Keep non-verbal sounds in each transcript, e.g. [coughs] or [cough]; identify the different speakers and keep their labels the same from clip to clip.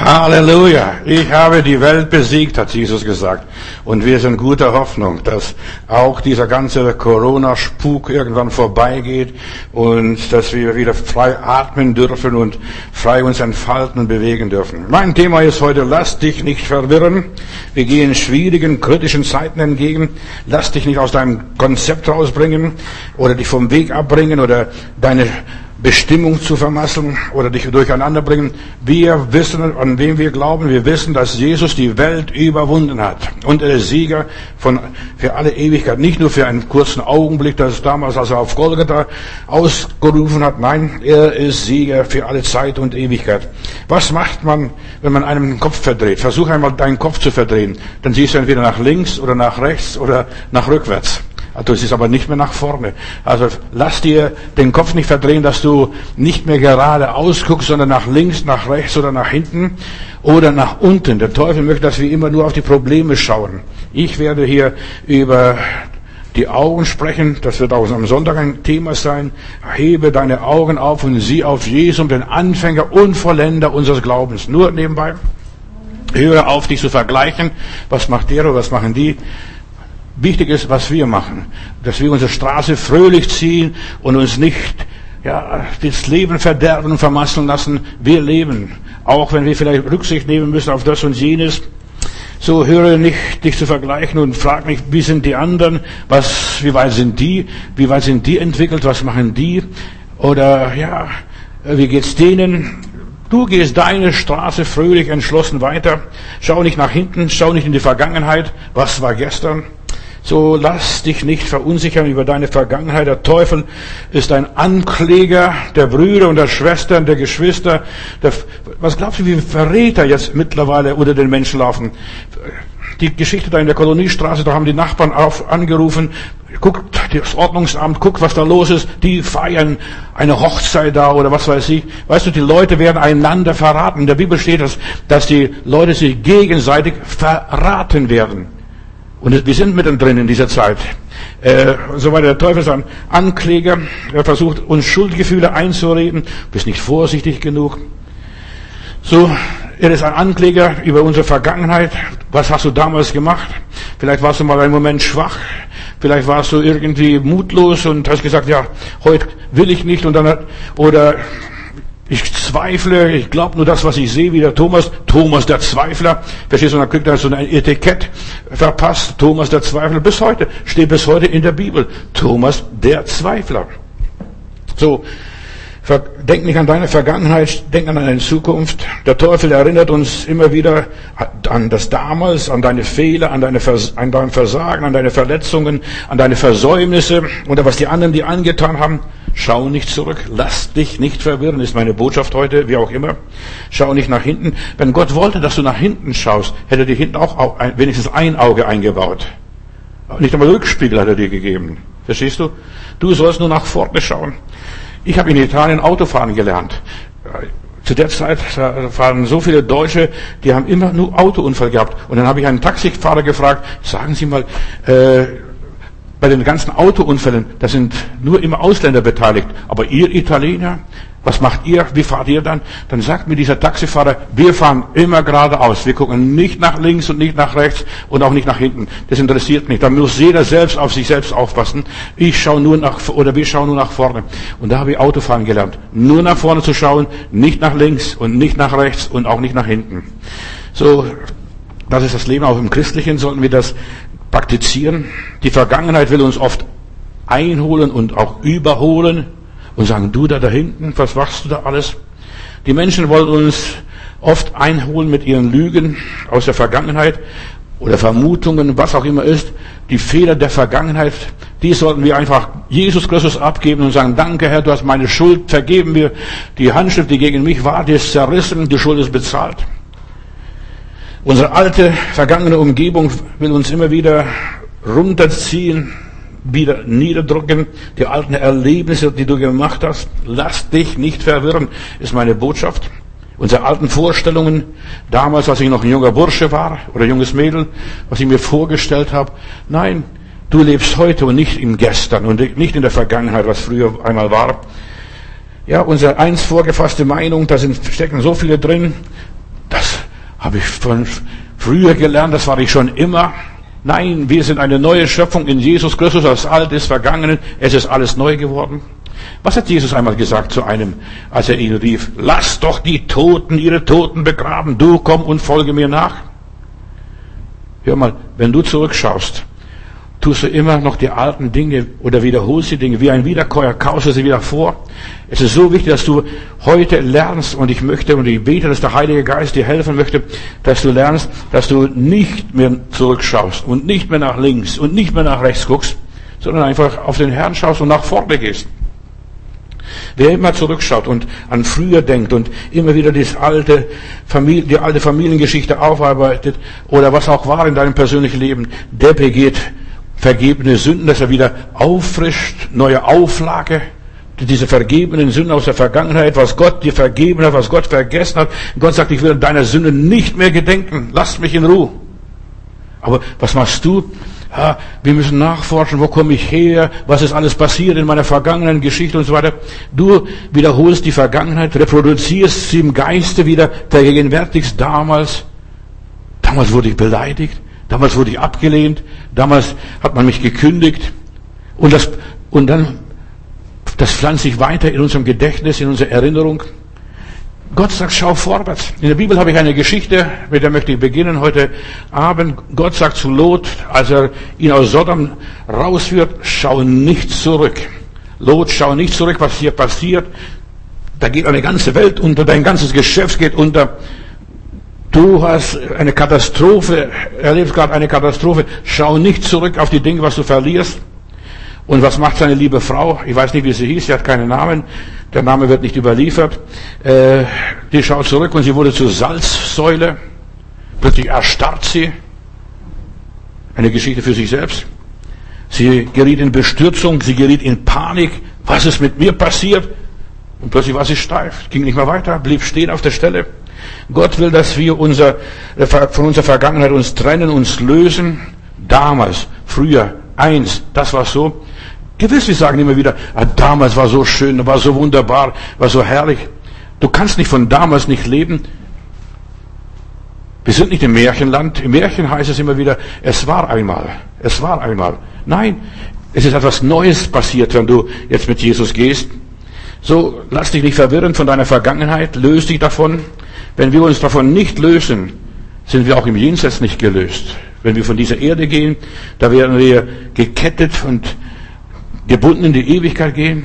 Speaker 1: Halleluja. Ich habe die Welt besiegt, hat Jesus gesagt. Und wir sind guter Hoffnung, dass auch dieser ganze Corona-Spuk irgendwann vorbeigeht und dass wir wieder frei atmen dürfen und frei uns entfalten und bewegen dürfen. Mein Thema ist heute, lass dich nicht verwirren. Wir gehen schwierigen, kritischen Zeiten entgegen. Lass dich nicht aus deinem Konzept rausbringen oder dich vom Weg abbringen oder deine Bestimmung zu vermasseln oder dich durcheinander bringen. Wir wissen, an wem wir glauben. Wir wissen, dass Jesus die Welt überwunden hat. Und er ist Sieger von, für alle Ewigkeit. Nicht nur für einen kurzen Augenblick, das damals, als er auf Golgatha ausgerufen hat. Nein, er ist Sieger für alle Zeit und Ewigkeit. Was macht man, wenn man einem den Kopf verdreht? Versuch einmal deinen Kopf zu verdrehen. Dann siehst du entweder nach links oder nach rechts oder nach rückwärts. Also es ist aber nicht mehr nach vorne. Also lass dir den Kopf nicht verdrehen, dass du nicht mehr gerade ausguckst, sondern nach links, nach rechts oder nach hinten oder nach unten. Der Teufel möchte, dass wir immer nur auf die Probleme schauen. Ich werde hier über die Augen sprechen. Das wird auch am Sonntag ein Thema sein. Hebe deine Augen auf und sieh auf Jesus, den Anfänger und Vollender unseres Glaubens. Nur nebenbei. Höre auf, dich zu vergleichen. Was macht der oder was machen die? Wichtig ist, was wir machen. Dass wir unsere Straße fröhlich ziehen und uns nicht ja, das Leben verderben und vermasseln lassen. Wir leben. Auch wenn wir vielleicht Rücksicht nehmen müssen auf das und jenes. So höre nicht, dich zu vergleichen und frag mich, wie sind die anderen? Was, wie weit sind die? Wie weit sind die entwickelt? Was machen die? Oder, ja, wie geht's denen? Du gehst deine Straße fröhlich entschlossen weiter. Schau nicht nach hinten, schau nicht in die Vergangenheit. Was war gestern? So lass dich nicht verunsichern über deine Vergangenheit. Der Teufel ist ein Ankläger der Brüder und der Schwestern, der Geschwister. Der, was glaubst du, wie Verräter jetzt mittlerweile unter den Menschen laufen? Die Geschichte da in der Koloniestraße, da haben die Nachbarn auf, angerufen, guckt das Ordnungsamt, guckt, was da los ist. Die feiern eine Hochzeit da oder was weiß ich. Weißt du, die Leute werden einander verraten. In der Bibel steht das, dass die Leute sich gegenseitig verraten werden. Und wir sind mittendrin in dieser Zeit. Äh, so weiter. Der Teufel ist ein Ankläger. Er versucht, uns Schuldgefühle einzureden. Bist nicht vorsichtig genug. So, er ist ein Ankläger über unsere Vergangenheit. Was hast du damals gemacht? Vielleicht warst du mal einen Moment schwach. Vielleicht warst du irgendwie mutlos und hast gesagt, ja, heute will ich nicht und dann, oder ich zweifle, ich glaube nur das, was ich sehe, wie der Thomas, Thomas der Zweifler. Verstehst du, dann kriegt er so ein Etikett verpasst, Thomas der Zweifler. Bis heute, steht bis heute in der Bibel, Thomas der Zweifler. So, denk nicht an deine Vergangenheit, denk an deine Zukunft. Der Teufel erinnert uns immer wieder an das damals, an deine Fehler, an, deine an dein Versagen, an deine Verletzungen, an deine Versäumnisse oder was die anderen dir angetan haben. Schau nicht zurück, lass dich nicht verwirren, ist meine Botschaft heute, wie auch immer. Schau nicht nach hinten. Wenn Gott wollte, dass du nach hinten schaust, hätte dir hinten auch wenigstens ein Auge eingebaut. Nicht einmal Rückspiegel hat er dir gegeben. Verstehst du? Du sollst nur nach vorne schauen. Ich habe in Italien Autofahren gelernt. Zu der Zeit fahren so viele Deutsche, die haben immer nur Autounfall gehabt. Und dann habe ich einen Taxifahrer gefragt, sagen Sie mal, äh, bei den ganzen Autounfällen, da sind nur immer Ausländer beteiligt. Aber ihr Italiener, was macht ihr? Wie fahrt ihr dann? Dann sagt mir dieser Taxifahrer, wir fahren immer geradeaus. Wir gucken nicht nach links und nicht nach rechts und auch nicht nach hinten. Das interessiert mich. Da muss jeder selbst auf sich selbst aufpassen. Ich schaue nur nach, oder wir schauen nur nach vorne. Und da habe ich Autofahren gelernt. Nur nach vorne zu schauen, nicht nach links und nicht nach rechts und auch nicht nach hinten. So, das ist das Leben. Auch im Christlichen sollten wir das praktizieren. Die Vergangenheit will uns oft einholen und auch überholen und sagen, du da da hinten, was machst du da alles? Die Menschen wollen uns oft einholen mit ihren Lügen aus der Vergangenheit oder Vermutungen, was auch immer ist. Die Fehler der Vergangenheit, die sollten wir einfach Jesus Christus abgeben und sagen, danke Herr, du hast meine Schuld, vergeben mir. Die Handschrift, die gegen mich war, die ist zerrissen, die Schuld ist bezahlt. Unsere alte, vergangene Umgebung will uns immer wieder runterziehen, wieder niederdrücken. Die alten Erlebnisse, die du gemacht hast, lass dich nicht verwirren, ist meine Botschaft. Unsere alten Vorstellungen, damals, als ich noch ein junger Bursche war oder junges Mädel, was ich mir vorgestellt habe. Nein, du lebst heute und nicht im Gestern und nicht in der Vergangenheit, was früher einmal war. Ja, unsere einst vorgefasste Meinung, da sind, stecken so viele drin, das Habe ich von früher gelernt, das war ich schon immer. Nein, wir sind eine neue Schöpfung in Jesus Christus. Das Alte ist vergangen. Es ist alles neu geworden. Was hat Jesus einmal gesagt zu einem, als er ihn rief? Lass doch die Toten ihre Toten begraben. Du komm und folge mir nach. Hör mal, wenn du zurückschaust, tust du immer noch die alten Dinge oder wiederholst die Dinge wie ein Wiederkäuer, kaust du sie wieder vor. Es ist so wichtig, dass du heute lernst und ich möchte und ich bete, dass der Heilige Geist dir helfen möchte, dass du lernst, dass du nicht mehr zurückschaust und nicht mehr nach links und nicht mehr nach rechts guckst, sondern einfach auf den Herrn schaust und nach vorne gehst. Wer immer zurückschaut und an früher denkt und immer wieder alte Familie, die alte Familiengeschichte aufarbeitet oder was auch war in deinem persönlichen Leben, der begeht vergebene Sünden, dass er wieder auffrischt, neue Auflage, diese vergebenen Sünden aus der Vergangenheit, was Gott dir vergeben hat, was Gott vergessen hat. Gott sagt, ich will deiner Sünde nicht mehr gedenken. Lass mich in Ruhe. Aber was machst du? Ja, wir müssen nachforschen, wo komme ich her, was ist alles passiert in meiner vergangenen Geschichte und so weiter. Du wiederholst die Vergangenheit, reproduzierst sie im Geiste wieder, vergegenwärtigst damals. Damals wurde ich beleidigt, Damals wurde ich abgelehnt. Damals hat man mich gekündigt. Und das, und dann, das pflanzt sich weiter in unserem Gedächtnis, in unserer Erinnerung. Gott sagt, schau vorwärts. In der Bibel habe ich eine Geschichte, mit der möchte ich beginnen heute Abend. Gott sagt zu Lot, als er ihn aus Sodom rausführt, schau nicht zurück. Lot, schau nicht zurück, was hier passiert. Da geht eine ganze Welt unter, dein ganzes Geschäft geht unter. Du hast eine Katastrophe, erlebst gerade eine Katastrophe. Schau nicht zurück auf die Dinge, was du verlierst. Und was macht seine liebe Frau? Ich weiß nicht, wie sie hieß, sie hat keinen Namen. Der Name wird nicht überliefert. Äh, die schaut zurück und sie wurde zur Salzsäule. Plötzlich erstarrt sie. Eine Geschichte für sich selbst. Sie geriet in Bestürzung, sie geriet in Panik. Was ist mit mir passiert? Und plötzlich war sie steif, ging nicht mehr weiter, blieb stehen auf der Stelle. Gott will, dass wir unser, von unserer Vergangenheit uns trennen, uns lösen. Damals, früher, eins, das war so. Gewiss, wir sagen immer wieder, ah, damals war so schön, war so wunderbar, war so herrlich. Du kannst nicht von damals nicht leben. Wir sind nicht im Märchenland. Im Märchen heißt es immer wieder, es war einmal. Es war einmal. Nein, es ist etwas Neues passiert, wenn du jetzt mit Jesus gehst. So, lass dich nicht verwirren von deiner Vergangenheit, löse dich davon. Wenn wir uns davon nicht lösen, sind wir auch im Jenseits nicht gelöst. Wenn wir von dieser Erde gehen, da werden wir gekettet und gebunden in die Ewigkeit gehen.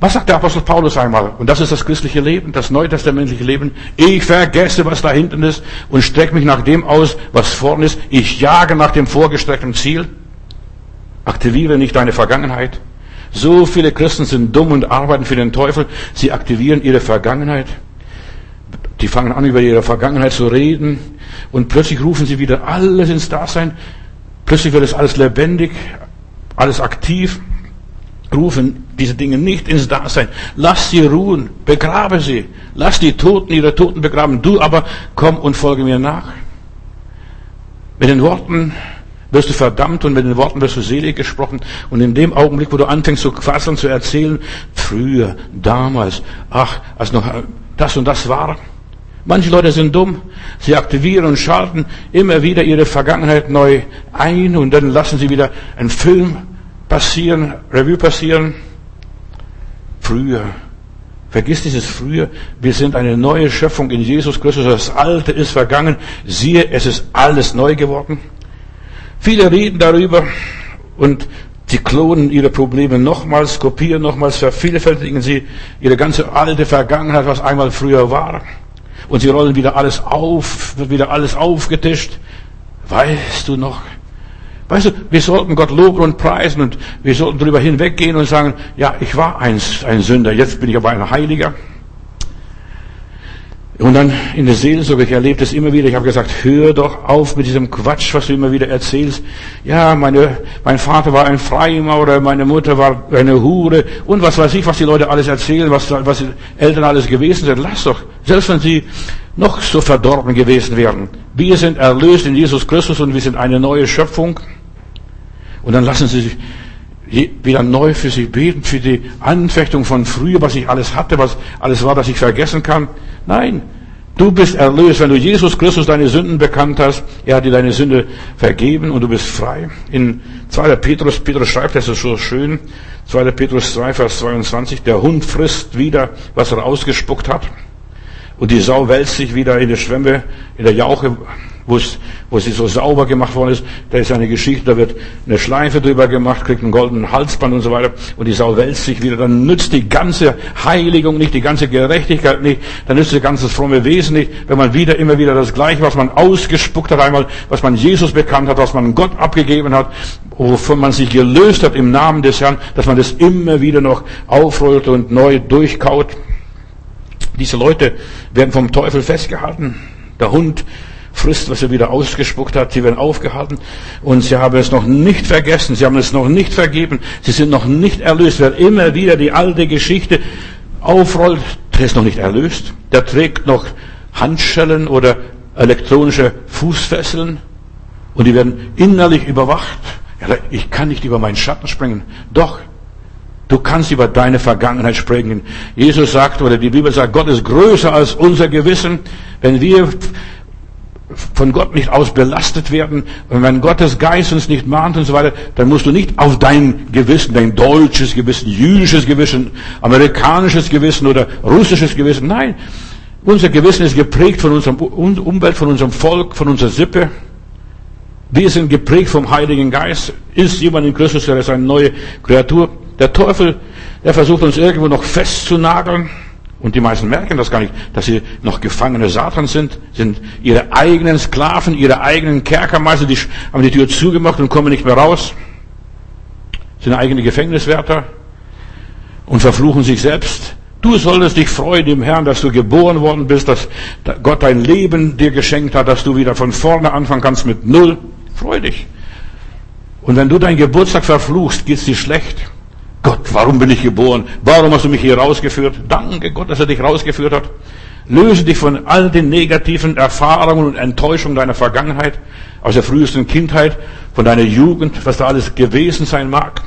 Speaker 1: Was sagt der Apostel Paulus einmal? Und das ist das christliche Leben, das neutestamentliche Leben. Ich vergesse, was da hinten ist und strecke mich nach dem aus, was vorne ist. Ich jage nach dem vorgestreckten Ziel. Aktiviere nicht deine Vergangenheit. So viele Christen sind dumm und arbeiten für den Teufel. Sie aktivieren ihre Vergangenheit. Die fangen an, über ihre Vergangenheit zu reden und plötzlich rufen sie wieder alles ins Dasein. Plötzlich wird es alles lebendig, alles aktiv. Rufen diese Dinge nicht ins Dasein. Lass sie ruhen, begrabe sie. Lass die Toten ihre Toten begraben. Du aber komm und folge mir nach. Mit den Worten wirst du verdammt und mit den Worten wirst du selig gesprochen. Und in dem Augenblick, wo du anfängst zu quasseln, zu erzählen, früher, damals, ach, als noch das und das war, Manche Leute sind dumm. Sie aktivieren und schalten immer wieder ihre Vergangenheit neu ein und dann lassen sie wieder einen Film passieren, Revue passieren. Früher. Vergiss dieses früher. Wir sind eine neue Schöpfung in Jesus Christus. Das Alte ist vergangen. Siehe, es ist alles neu geworden. Viele reden darüber und sie klonen ihre Probleme nochmals, kopieren nochmals, vervielfältigen sie ihre ganze alte Vergangenheit, was einmal früher war und sie rollen wieder alles auf, wird wieder alles aufgetischt. Weißt du noch? Weißt du, wir sollten Gott loben und preisen und wir sollten darüber hinweggehen und sagen, ja, ich war ein, ein Sünder, jetzt bin ich aber ein Heiliger. Und dann in der Seelsorge, ich erlebe das immer wieder, ich habe gesagt, hör doch auf mit diesem Quatsch, was du immer wieder erzählst. Ja, meine, mein Vater war ein Freimaurer, meine Mutter war eine Hure und was weiß ich, was die Leute alles erzählen, was, was die Eltern alles gewesen sind. Lass doch, selbst wenn sie noch so verdorben gewesen wären. Wir sind erlöst in Jesus Christus und wir sind eine neue Schöpfung. Und dann lassen sie sich wieder neu für sie beten, für die Anfechtung von früher, was ich alles hatte, was alles war, das ich vergessen kann. Nein, Du bist erlöst, wenn du Jesus Christus deine Sünden bekannt hast. Er hat dir deine Sünde vergeben und du bist frei. In 2. Petrus, Petrus schreibt, das ist so schön, 2. Petrus 2, Vers 22, der Hund frisst wieder, was er ausgespuckt hat. Und die Sau wälzt sich wieder in der Schwemme, in der Jauche wo, es, wo sie so sauber gemacht worden ist. Da ist eine Geschichte, da wird eine Schleife drüber gemacht, kriegt einen goldenen Halsband und so weiter. Und die Sau wälzt sich wieder. Dann nützt die ganze Heiligung nicht, die ganze Gerechtigkeit nicht. Dann nützt das ganze fromme Wesen nicht, wenn man wieder, immer wieder das Gleiche, was man ausgespuckt hat einmal, was man Jesus bekannt hat, was man Gott abgegeben hat, wovon man sich gelöst hat im Namen des Herrn, dass man das immer wieder noch aufrollt und neu durchkaut. Diese Leute werden vom Teufel festgehalten. Der Hund frisst, was er wieder ausgespuckt hat. Sie werden aufgehalten und sie haben es noch nicht vergessen. Sie haben es noch nicht vergeben. Sie sind noch nicht erlöst. Wer immer wieder die alte Geschichte aufrollt, der ist noch nicht erlöst. Der trägt noch Handschellen oder elektronische Fußfesseln und die werden innerlich überwacht. Ja, ich kann nicht über meinen Schatten springen. Doch, Du kannst über deine Vergangenheit springen. Jesus sagt, oder die Bibel sagt, Gott ist größer als unser Gewissen. Wenn wir von Gott nicht aus belastet werden. Und wenn Gottes Geist uns nicht mahnt und so weiter, dann musst du nicht auf dein Gewissen, dein deutsches Gewissen, jüdisches Gewissen, amerikanisches Gewissen oder russisches Gewissen. Nein, unser Gewissen ist geprägt von unserem Umwelt, von unserem Volk, von unserer Sippe. Wir sind geprägt vom Heiligen Geist. Ist jemand in Christus, der ist eine neue Kreatur. Der Teufel, der versucht uns irgendwo noch festzunageln. Und die meisten merken das gar nicht, dass sie noch Gefangene Satans sind, sind ihre eigenen Sklaven, ihre eigenen Kerkermeister, die haben die Tür zugemacht und kommen nicht mehr raus, sind eigene Gefängniswärter und verfluchen sich selbst. Du solltest dich freuen im Herrn, dass du geboren worden bist, dass Gott dein Leben dir geschenkt hat, dass du wieder von vorne anfangen kannst mit Null. Freu dich. Und wenn du deinen Geburtstag verfluchst, geht's dir schlecht. Gott, warum bin ich geboren? Warum hast du mich hier rausgeführt? Danke Gott, dass er dich rausgeführt hat. Löse dich von all den negativen Erfahrungen und Enttäuschungen deiner Vergangenheit, aus der frühesten Kindheit, von deiner Jugend, was da alles gewesen sein mag.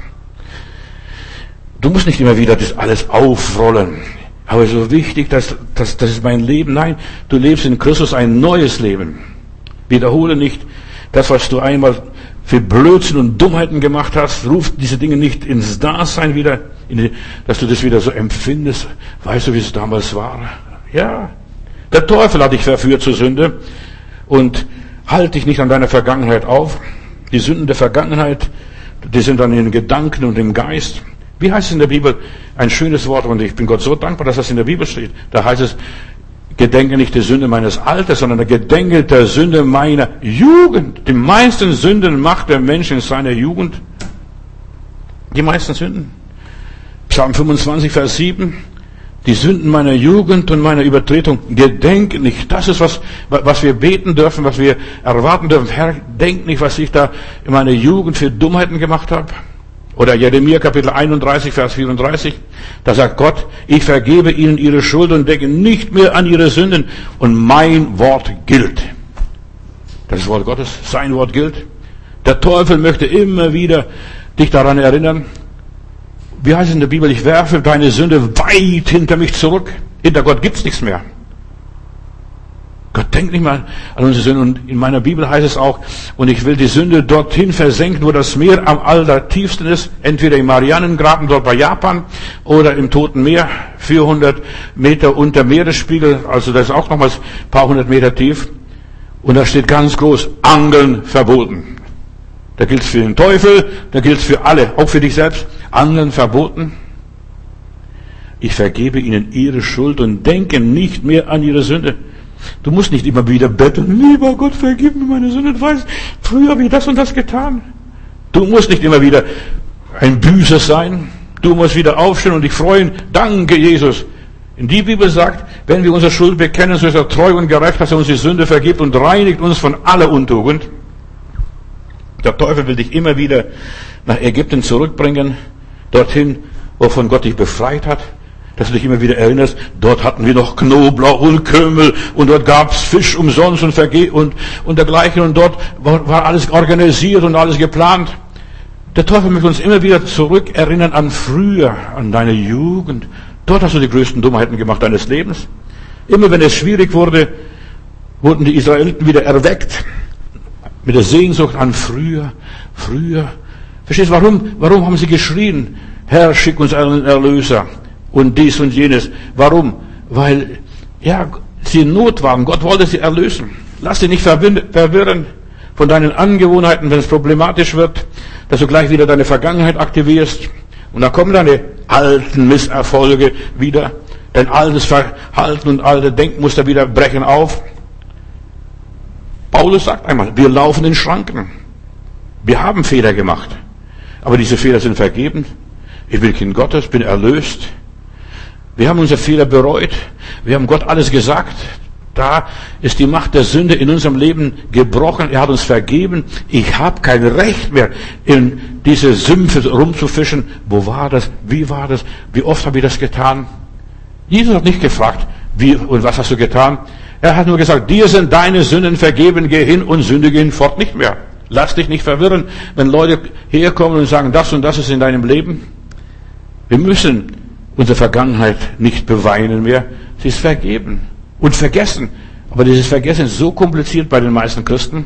Speaker 1: Du musst nicht immer wieder das alles aufrollen. Aber so wichtig, dass, dass das ist mein Leben. Nein, du lebst in Christus ein neues Leben. Wiederhole nicht das, was du einmal für Blödsinn und Dummheiten gemacht hast, ruft diese Dinge nicht ins Dasein wieder, die, dass du das wieder so empfindest. Weißt du, wie es damals war? Ja. Der Teufel hat dich verführt zur Sünde und halt dich nicht an deiner Vergangenheit auf. Die Sünden der Vergangenheit, die sind dann in den Gedanken und im Geist. Wie heißt es in der Bibel? Ein schönes Wort und ich bin Gott so dankbar, dass das in der Bibel steht. Da heißt es, gedenke nicht der Sünde meines Alters, sondern gedenke der Sünde meiner Jugend. Die meisten Sünden macht der Mensch in seiner Jugend. Die meisten Sünden. Psalm 25, Vers 7. Die Sünden meiner Jugend und meiner Übertretung gedenke nicht. Das ist was, was wir beten dürfen, was wir erwarten dürfen. Herr, denk nicht, was ich da in meiner Jugend für Dummheiten gemacht habe. Oder Jeremia Kapitel 31, Vers 34. Da sagt Gott, ich vergebe ihnen ihre Schuld und denke nicht mehr an ihre Sünden und mein Wort gilt. Das Wort Gottes, sein Wort gilt. Der Teufel möchte immer wieder dich daran erinnern. Wie heißt es in der Bibel? Ich werfe deine Sünde weit hinter mich zurück. Hinter Gott gibt's nichts mehr. Gott denkt nicht mal an unsere Sünde. Und in meiner Bibel heißt es auch, und ich will die Sünde dorthin versenken, wo das Meer am allertiefsten ist, entweder im Marianengraben dort bei Japan oder im Toten Meer, 400 Meter unter Meeresspiegel, also das ist auch nochmals ein paar hundert Meter tief. Und da steht ganz groß, Angeln verboten. Da gilt es für den Teufel, da gilt es für alle, auch für dich selbst. Angeln verboten. Ich vergebe ihnen ihre Schuld und denke nicht mehr an ihre Sünde. Du musst nicht immer wieder betteln, lieber Gott, vergib mir meine Sünde. Du weißt, früher habe ich das und das getan. Du musst nicht immer wieder ein Büßer sein. Du musst wieder aufstehen und dich freuen. Danke, Jesus. In die Bibel sagt, wenn wir unsere Schuld bekennen, so ist er treu und gerecht, dass er uns die Sünde vergibt und reinigt uns von aller Untugend. Der Teufel will dich immer wieder nach Ägypten zurückbringen, dorthin, wovon Gott dich befreit hat dass du dich immer wieder erinnerst, dort hatten wir noch Knoblauch und Kümmel und dort gab's Fisch umsonst und, Verge und, und dergleichen und dort war, war alles organisiert und alles geplant. Der Teufel möchte uns immer wieder zurückerinnern an früher, an deine Jugend. Dort hast du die größten Dummheiten gemacht deines Lebens. Immer wenn es schwierig wurde, wurden die Israeliten wieder erweckt mit der Sehnsucht an früher, früher. Verstehst du, warum, warum haben sie geschrien, Herr, schick uns einen Erlöser und dies und jenes? Warum? Weil, ja, sie in Not waren. Gott wollte sie erlösen. Lass dich nicht verwirren von deinen Angewohnheiten, wenn es problematisch wird, dass du gleich wieder deine Vergangenheit aktivierst. Und da kommen deine alten Misserfolge wieder. Dein altes Verhalten und alte Denkmuster wieder brechen auf. Paulus sagt einmal, wir laufen in Schranken. Wir haben Fehler gemacht. Aber diese Fehler sind vergeben. Ich bin Kind Gottes, bin erlöst. Wir haben unsere Fehler bereut. Wir haben Gott alles gesagt. Da ist die Macht der Sünde in unserem Leben gebrochen. Er hat uns vergeben. Ich habe kein Recht mehr, in diese Sümpfe rumzufischen. Wo war das? Wie war das? Wie oft habe ich das getan? Jesus hat nicht gefragt, wie und was hast du getan? Er hat nur gesagt, dir sind deine Sünden vergeben, geh hin und sündige hinfort nicht mehr. Lass dich nicht verwirren, wenn Leute herkommen und sagen, das und das ist in deinem Leben. Wir müssen unsere Vergangenheit nicht beweinen mehr. Sie ist vergeben und vergessen. Aber dieses Vergessen ist so kompliziert bei den meisten Christen.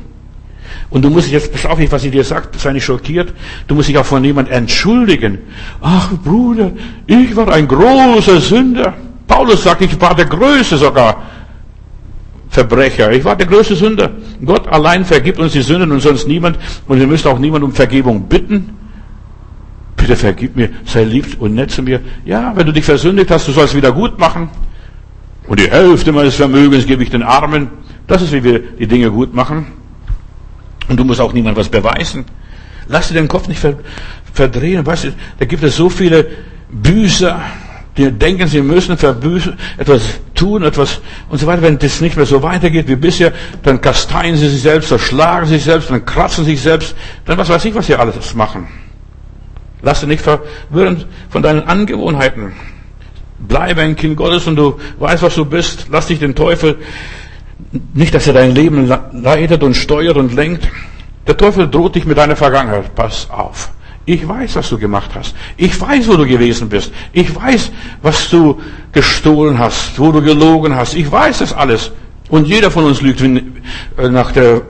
Speaker 1: Und du musst dich jetzt, pass auf, was ich dir sage, sei nicht schockiert. Du musst dich auch von jemand entschuldigen. Ach, Bruder, ich war ein großer Sünder. Paulus sagt, ich war der Größte sogar. Verbrecher. Ich war der größte Sünder. Gott allein vergibt uns die Sünden und sonst niemand. Und wir müssen auch niemand um Vergebung bitten. Bitte vergib mir, sei lieb und nett zu mir. Ja, wenn du dich versündigt hast, du sollst wieder gut machen. Und die Hälfte meines Vermögens gebe ich den Armen. Das ist, wie wir die Dinge gut machen. Und du musst auch niemand was beweisen. Lass dir den Kopf nicht verdrehen. Weißt du, da gibt es so viele Büßer, die denken, sie müssen verbüßen, etwas tun, etwas und so weiter. Wenn das nicht mehr so weitergeht wie bisher, dann kasteien sie sich selbst, dann schlagen sie sich selbst, dann kratzen sie sich selbst, dann was weiß ich, was sie alles machen. Lass dich nicht verwirren von deinen Angewohnheiten. Bleibe ein Kind Gottes und du weißt, was du bist. Lass dich den Teufel nicht, dass er dein Leben leitet und steuert und lenkt. Der Teufel droht dich mit deiner Vergangenheit. Pass auf. Ich weiß, was du gemacht hast. Ich weiß, wo du gewesen bist. Ich weiß, was du gestohlen hast, wo du gelogen hast. Ich weiß das alles. Und jeder von uns lügt, äh, nach der,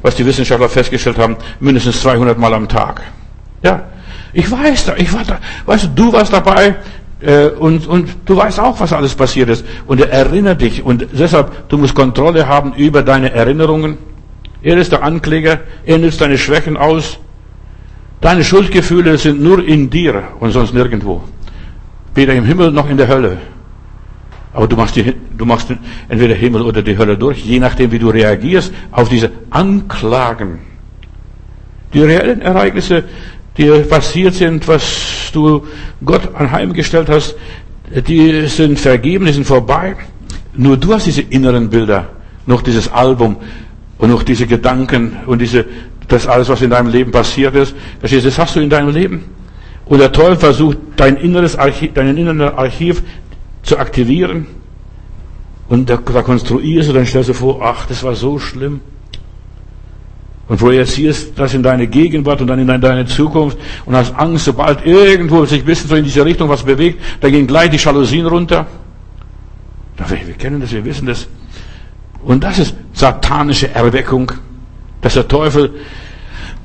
Speaker 1: was die Wissenschaftler festgestellt haben, mindestens 200 Mal am Tag. Ja. Ich weiß da, ich war da, weißt du, du warst dabei, äh, und, und du weißt auch, was alles passiert ist. Und er erinnert dich. Und deshalb, du musst Kontrolle haben über deine Erinnerungen. Er ist der Ankläger, er nützt deine Schwächen aus. Deine Schuldgefühle sind nur in dir und sonst nirgendwo. Weder im Himmel noch in der Hölle. Aber du machst, die, du machst entweder Himmel oder die Hölle durch, je nachdem, wie du reagierst auf diese Anklagen. Die reellen Ereignisse, die passiert sind, was du Gott anheimgestellt hast, die sind vergeben, die sind vorbei. Nur du hast diese inneren Bilder, noch dieses Album und noch diese Gedanken und diese das alles, was in deinem Leben passiert ist. Das hast du in deinem Leben. Und der Teufel versucht, dein inneres Archiv, deinen inneren Archiv zu aktivieren. Und da, da konstruierst du, dann stellst du vor, ach, das war so schlimm. Und projizierst das in deine Gegenwart und dann in deine Zukunft und hast Angst, sobald irgendwo sich bisschen so in diese Richtung was bewegt, da gehen gleich die Jalousien runter. Wir kennen das, wir wissen das. Und das ist satanische Erweckung dass der Teufel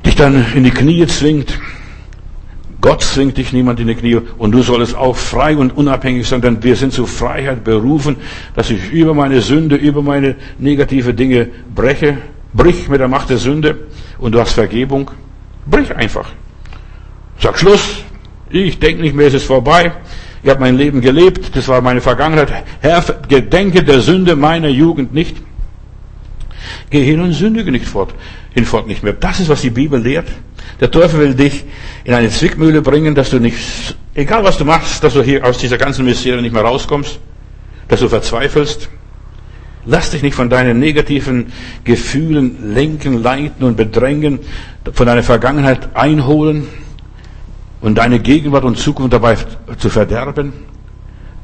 Speaker 1: dich dann in die Knie zwingt. Gott zwingt dich niemand in die Knie und du sollst auch frei und unabhängig sein, denn wir sind zur Freiheit berufen, dass ich über meine Sünde, über meine negative Dinge breche. Brich mit der Macht der Sünde und du hast Vergebung. Brich einfach. Sag Schluss. Ich denke nicht mehr, es ist vorbei. Ich habe mein Leben gelebt, das war meine Vergangenheit. Herr, gedenke der Sünde meiner Jugend nicht. Geh hin und sündige nicht fort, hinfort nicht mehr. Das ist, was die Bibel lehrt. Der Teufel will dich in eine Zwickmühle bringen, dass du nicht, egal was du machst, dass du hier aus dieser ganzen Misere nicht mehr rauskommst, dass du verzweifelst. Lass dich nicht von deinen negativen Gefühlen lenken, leiten und bedrängen, von deiner Vergangenheit einholen und deine Gegenwart und Zukunft dabei zu verderben.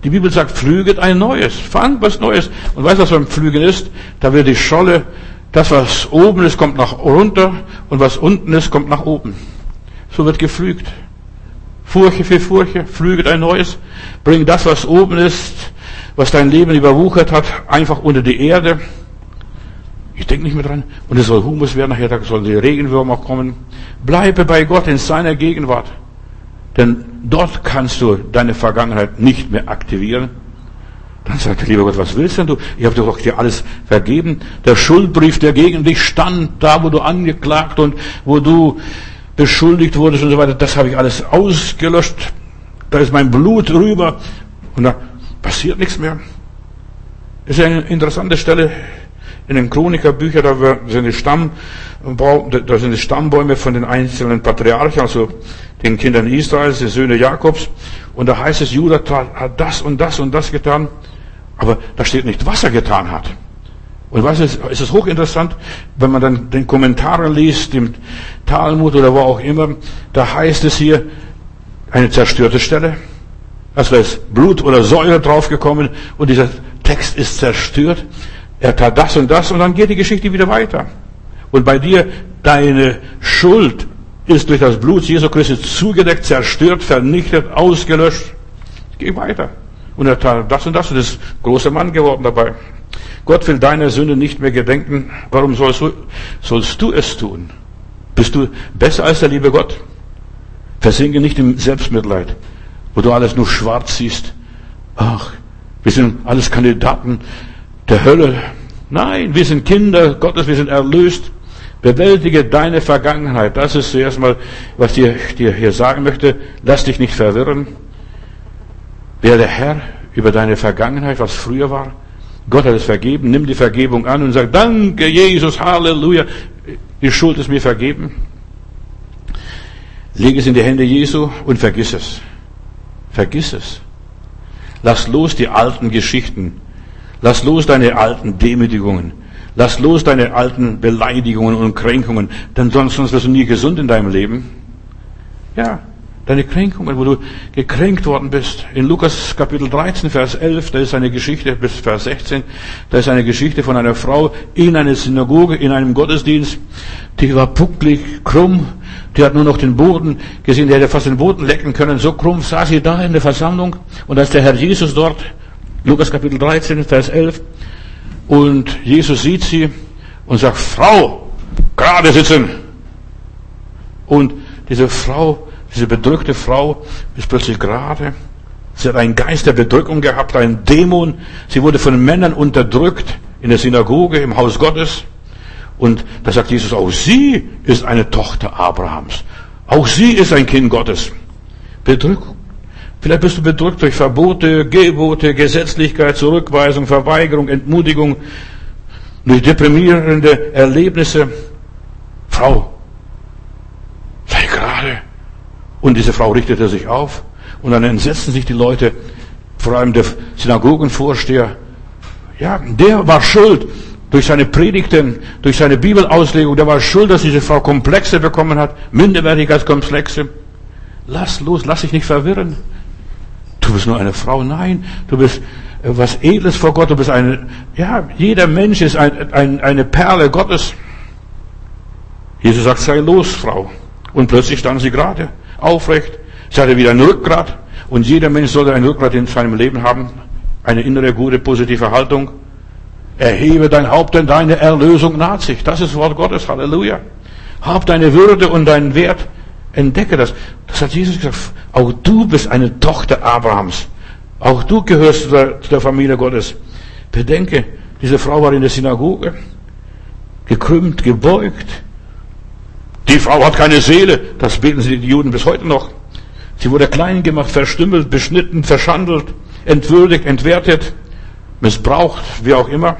Speaker 1: Die Bibel sagt, pflüget ein neues, fangt was Neues. Und weißt du, was beim Pflügen ist? Da wird die Scholle, das was oben ist, kommt nach runter und was unten ist, kommt nach oben. So wird gepflügt. Furche für Furche, pflüget ein neues, bring das, was oben ist, was dein Leben überwuchert hat, einfach unter die Erde. Ich denke nicht mehr dran. Und es soll Humus werden, nachher da sollen die Regenwürmer kommen. Bleibe bei Gott in seiner Gegenwart. Denn dort kannst du deine Vergangenheit nicht mehr aktivieren. Dann sagt der liebe Gott, was willst denn du? Ich habe dir doch dir alles vergeben. Der Schuldbrief, der gegen dich stand, da wo du angeklagt und wo du beschuldigt wurdest und so weiter, das habe ich alles ausgelöscht. Da ist mein Blut rüber und da passiert nichts mehr. Das ist eine interessante Stelle in den Chronikerbüchern, da sind die Stammbau, da sind die Stammbäume von den einzelnen Patriarchen, also den Kindern Israels, die Söhne Jakobs. Und da heißt es, Judah hat das und das und das getan. Aber da steht nicht, was er getan hat. Und was ist, ist es hochinteressant, wenn man dann den Kommentaren liest, im Talmud oder wo auch immer, da heißt es hier, eine zerstörte Stelle. Also da ist Blut oder Säure draufgekommen und dieser Text ist zerstört. Er tat das und das und dann geht die Geschichte wieder weiter. Und bei dir, deine Schuld ist durch das Blut Jesu Christi zugedeckt, zerstört, vernichtet, ausgelöscht. Geh weiter. Und er tat das und das und ist großer Mann geworden dabei. Gott will deine Sünde nicht mehr gedenken. Warum sollst du, sollst du es tun? Bist du besser als der liebe Gott? Versinke nicht im Selbstmitleid, wo du alles nur schwarz siehst. Ach, wir sind alles Kandidaten der Hölle. Nein, wir sind Kinder Gottes, wir sind erlöst. Bewältige deine Vergangenheit. Das ist zuerst mal, was ich dir hier sagen möchte. Lass dich nicht verwirren. Werde Herr über deine Vergangenheit, was früher war. Gott hat es vergeben. Nimm die Vergebung an und sag, danke Jesus, Halleluja. Die Schuld ist mir vergeben. Leg es in die Hände Jesu und vergiss es. Vergiss es. Lass los die alten Geschichten. Lass los deine alten Demütigungen. Lass los deine alten Beleidigungen und Kränkungen, denn sonst, wirst du nie gesund in deinem Leben. Ja, deine Kränkungen, wo du gekränkt worden bist. In Lukas Kapitel 13, Vers 11, da ist eine Geschichte, bis Vers 16, da ist eine Geschichte von einer Frau in einer Synagoge, in einem Gottesdienst, die war pucklig, krumm, die hat nur noch den Boden gesehen, die hätte fast den Boden lecken können, so krumm saß sie da in der Versammlung und da ist der Herr Jesus dort, Lukas Kapitel 13, Vers 11, und Jesus sieht sie und sagt, Frau, gerade sitzen. Und diese Frau, diese bedrückte Frau ist plötzlich gerade. Sie hat einen Geist der Bedrückung gehabt, einen Dämon. Sie wurde von Männern unterdrückt in der Synagoge, im Haus Gottes. Und da sagt Jesus, auch sie ist eine Tochter Abrahams. Auch sie ist ein Kind Gottes. Bedrückung. Vielleicht bist du bedrückt durch Verbote, Gebote, Gesetzlichkeit, Zurückweisung, Verweigerung, Entmutigung, durch deprimierende Erlebnisse. Frau, sei gerade. Und diese Frau richtete sich auf und dann entsetzten sich die Leute, vor allem der Synagogenvorsteher. Ja, der war schuld durch seine Predigten, durch seine Bibelauslegung, der war schuld, dass diese Frau Komplexe bekommen hat, Minderwertigkeitskomplexe. Lass los, lass dich nicht verwirren. Du bist nur eine Frau. Nein, du bist äh, was Edles vor Gott. Du bist eine, ja, jeder Mensch ist ein, ein, eine Perle Gottes. Jesus sagt, sei los, Frau. Und plötzlich stand sie gerade, aufrecht. Sie hatte wieder ein Rückgrat. Und jeder Mensch sollte ein Rückgrat in seinem Leben haben. Eine innere, gute, positive Haltung. Erhebe dein Haupt, denn deine Erlösung naht sich. Das ist das Wort Gottes. Halleluja. Hab deine Würde und deinen Wert. Entdecke das. Das hat Jesus gesagt. Auch du bist eine Tochter Abrahams. Auch du gehörst zu der, Familie Gottes. Bedenke, diese Frau war in der Synagoge. Gekrümmt, gebeugt. Die Frau hat keine Seele. Das beten sie die Juden bis heute noch. Sie wurde klein gemacht, verstümmelt, beschnitten, verschandelt, entwürdigt, entwertet, missbraucht, wie auch immer.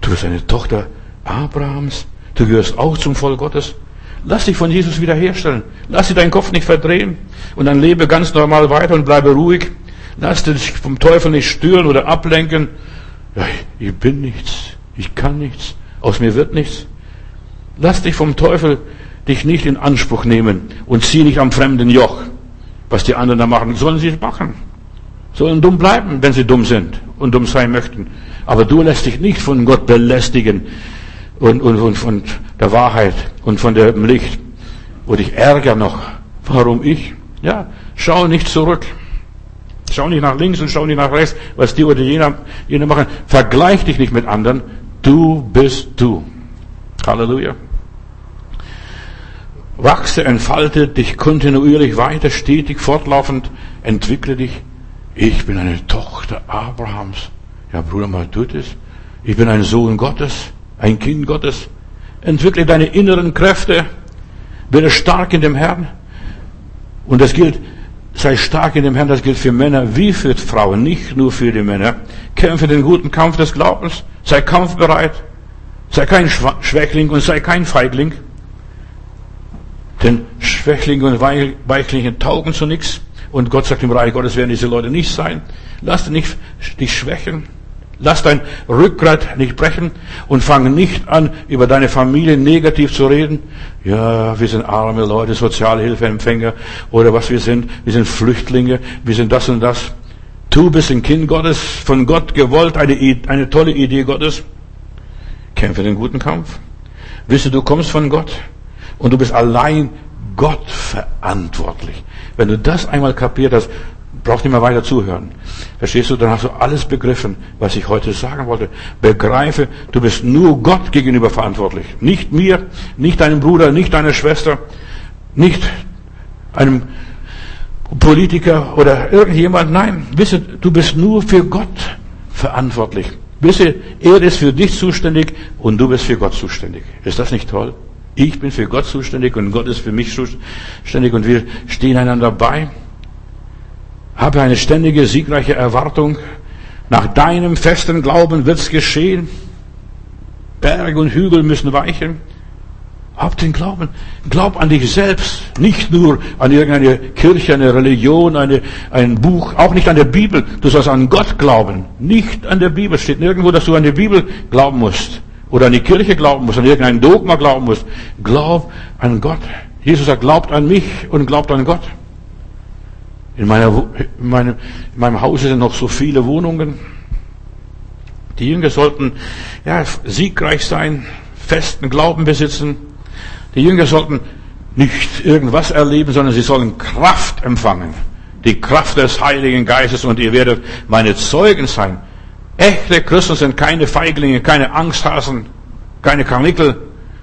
Speaker 1: Du bist eine Tochter Abrahams. Du gehörst auch zum Volk Gottes. Lass dich von Jesus wiederherstellen. Lass dir deinen Kopf nicht verdrehen und dann lebe ganz normal weiter und bleibe ruhig. Lass dich vom Teufel nicht stören oder ablenken. Ich bin nichts. Ich kann nichts. Aus mir wird nichts. Lass dich vom Teufel dich nicht in Anspruch nehmen und zieh nicht am fremden Joch. Was die anderen da machen, sollen sie machen. Sollen dumm bleiben, wenn sie dumm sind und dumm sein möchten. Aber du lässt dich nicht von Gott belästigen und, und, und von der Wahrheit und von dem Licht. Und ich ärgere noch. Warum ich? Ja, schau nicht zurück. Schau nicht nach links und schau nicht nach rechts, was die oder jener, jener machen. Vergleich dich nicht mit anderen. Du bist du. Halleluja. Wachse, entfalte dich kontinuierlich weiter, stetig, fortlaufend, entwickle dich. Ich bin eine Tochter Abrahams. Ja, Bruder, mal tut es. Ich bin ein Sohn Gottes, ein Kind Gottes. Entwickle deine inneren Kräfte. Werde stark in dem Herrn. Und das gilt, sei stark in dem Herrn, das gilt für Männer wie für Frauen, nicht nur für die Männer. Kämpfe den guten Kampf des Glaubens. Sei kampfbereit. Sei kein Schwächling und sei kein Feigling. Denn Schwächlinge und Weichlinge taugen zu nichts. Und Gott sagt im Reich Gottes werden diese Leute nicht sein. Lass dich nicht dich schwächen. Lass dein Rückgrat nicht brechen und fange nicht an, über deine Familie negativ zu reden. Ja, wir sind arme Leute, Sozialhilfeempfänger oder was wir sind. Wir sind Flüchtlinge, wir sind das und das. Du bist ein Kind Gottes, von Gott gewollt, eine, eine tolle Idee Gottes. Kämpfe den guten Kampf. Wisse, du kommst von Gott und du bist allein Gott verantwortlich. Wenn du das einmal kapiert hast, brauchst nicht mehr weiter zuhören. Verstehst du? Dann hast du alles begriffen, was ich heute sagen wollte. Begreife, du bist nur Gott gegenüber verantwortlich. Nicht mir, nicht deinem Bruder, nicht deiner Schwester, nicht einem Politiker oder irgendjemand. Nein, wisse, du bist nur für Gott verantwortlich. Wisse, er ist für dich zuständig und du bist für Gott zuständig. Ist das nicht toll? Ich bin für Gott zuständig und Gott ist für mich zuständig und wir stehen einander bei. Habe eine ständige, siegreiche Erwartung. Nach deinem festen Glauben wird's geschehen. Berge und Hügel müssen weichen. Hab den Glauben. Glaub an dich selbst. Nicht nur an irgendeine Kirche, eine Religion, eine, ein Buch, auch nicht an der Bibel. Du sollst an Gott glauben. Nicht an der Bibel. Steht nirgendwo, dass du an die Bibel glauben musst. Oder an die Kirche glauben musst, an irgendein Dogma glauben musst. Glaub an Gott. Jesus sagt, glaubt an mich und glaubt an Gott. In, meiner, in, meinem, in meinem Haus sind noch so viele Wohnungen. Die Jünger sollten ja, siegreich sein, festen Glauben besitzen. Die Jünger sollten nicht irgendwas erleben, sondern sie sollen Kraft empfangen. Die Kraft des Heiligen Geistes und ihr werdet meine Zeugen sein. Echte Christen sind keine Feiglinge, keine Angsthasen, keine Karnickel.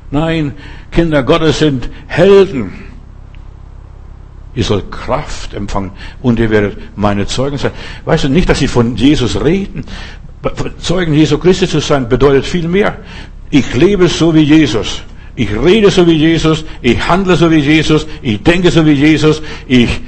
Speaker 1: Nein, Kinder Gottes sind Helden. Ihr sollt Kraft empfangen und ihr werdet meine Zeugen sein. Weißt du nicht, dass sie von Jesus reden? Zeugen Jesu Christi zu sein bedeutet viel mehr. Ich lebe so wie Jesus. Ich rede so wie Jesus. Ich handle so wie Jesus. Ich denke so wie Jesus. Ich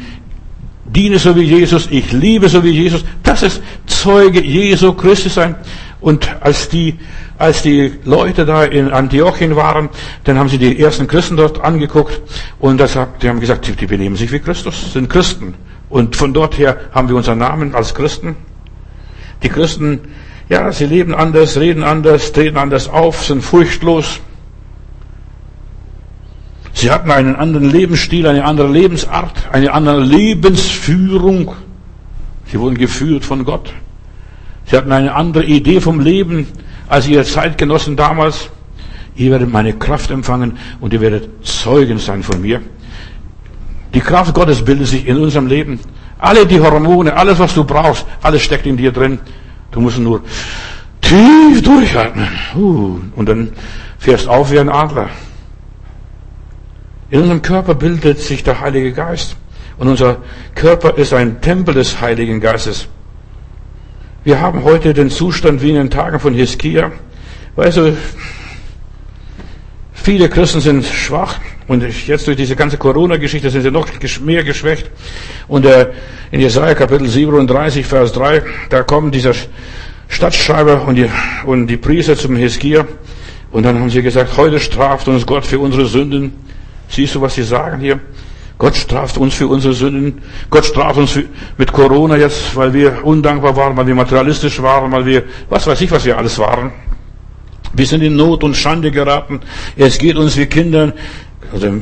Speaker 1: diene so wie Jesus. Ich liebe so wie Jesus. Das ist Zeuge Jesu Christi sein. Und als die als die Leute da in Antiochien waren, dann haben sie die ersten Christen dort angeguckt und das, die haben gesagt, die, benehmen sich wie Christus, sind Christen. Und von dort her haben wir unseren Namen als Christen. Die Christen, ja, sie leben anders, reden anders, treten anders auf, sind furchtlos. Sie hatten einen anderen Lebensstil, eine andere Lebensart, eine andere Lebensführung. Sie wurden geführt von Gott. Sie hatten eine andere Idee vom Leben als ihr Zeitgenossen damals. Ihr werdet meine Kraft empfangen und ihr werdet Zeugen sein von mir. Die Kraft Gottes bildet sich in unserem Leben. Alle die Hormone, alles was du brauchst, alles steckt in dir drin. Du musst nur tief durchatmen. Und dann fährst auf wie ein Adler. In unserem Körper bildet sich der Heilige Geist. Und unser Körper ist ein Tempel des Heiligen Geistes. Wir haben heute den Zustand wie in den Tagen von Hiskia. Weißt du, viele Christen sind schwach und jetzt durch diese ganze Corona-Geschichte sind sie noch mehr geschwächt. Und äh, in Jesaja Kapitel 37, Vers 3, da kommen dieser Stadtschreiber und die, und die Priester zum Hiskia und dann haben sie gesagt, heute straft uns Gott für unsere Sünden. Siehst du, was sie sagen hier? Gott straft uns für unsere Sünden. Gott straft uns mit Corona jetzt, weil wir undankbar waren, weil wir materialistisch waren, weil wir, was weiß ich, was wir alles waren. Wir sind in Not und Schande geraten. Es geht uns wie Kindern, also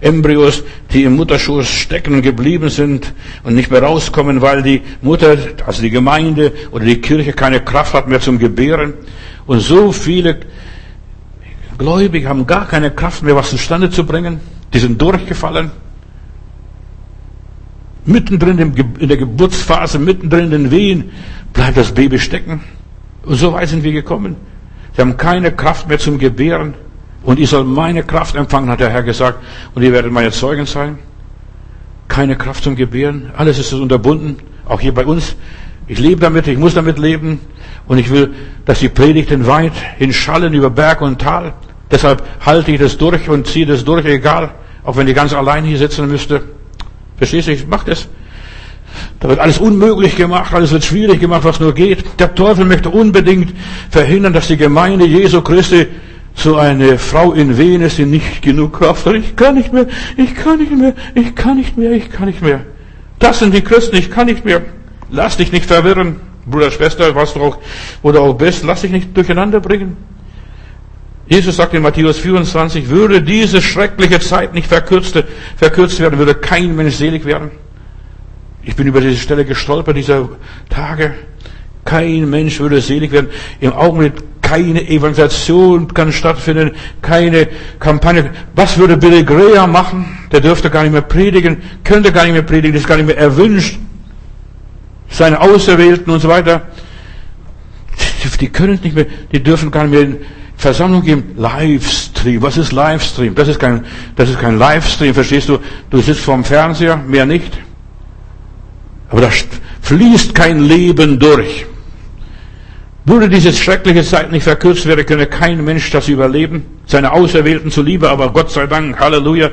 Speaker 1: Embryos, die im Mutterschoß stecken geblieben sind und nicht mehr rauskommen, weil die Mutter, also die Gemeinde oder die Kirche keine Kraft hat mehr zum Gebären. Und so viele Gläubige haben gar keine Kraft mehr, was zustande zu bringen. Die sind durchgefallen. mittendrin in der Geburtsphase, mittendrin in den Wehen, bleibt das Baby stecken. Und so weit sind wir gekommen. Sie haben keine Kraft mehr zum Gebären. Und ihr sollt meine Kraft empfangen, hat der Herr gesagt. Und ihr werdet meine Zeugen sein. Keine Kraft zum Gebären. Alles ist unterbunden. Auch hier bei uns. Ich lebe damit, ich muss damit leben. Und ich will, dass die Predigten weit hinschallen über Berg und Tal. Deshalb halte ich das durch und ziehe das durch, egal, auch wenn ich ganz allein hier sitzen müsste. Verstehst du? Ich mach das. Da wird alles unmöglich gemacht, alles wird schwierig gemacht, was nur geht. Der Teufel möchte unbedingt verhindern, dass die Gemeinde Jesu Christi so eine Frau in Wehen ist, die nicht genug Kraft hat. Ich kann nicht mehr, ich kann nicht mehr, ich kann nicht mehr, ich kann nicht mehr. Das sind die Christen, ich kann nicht mehr. Lass dich nicht verwirren, Bruder, Schwester, was du auch, wo du auch bist, lass dich nicht durcheinander bringen. Jesus sagt in Matthäus 24, würde diese schreckliche Zeit nicht verkürzt, verkürzt werden, würde kein Mensch selig werden. Ich bin über diese Stelle gestolpert, dieser Tage. Kein Mensch würde selig werden. Im Augenblick keine Evangelisation kann stattfinden, keine Kampagne. Was würde Billy Graham machen? Der dürfte gar nicht mehr predigen, könnte gar nicht mehr predigen, ist gar nicht mehr erwünscht. Seine Auserwählten und so weiter. Die können nicht mehr, die dürfen gar nicht mehr in Versammlung geben. Livestream. Was ist Livestream? Das ist kein, das ist kein Livestream, verstehst du? Du sitzt vorm Fernseher, mehr nicht. Aber da fließt kein Leben durch. Würde diese schreckliche Zeit nicht verkürzt werden, könne kein Mensch das überleben. Seine Auserwählten zuliebe, aber Gott sei Dank, Halleluja,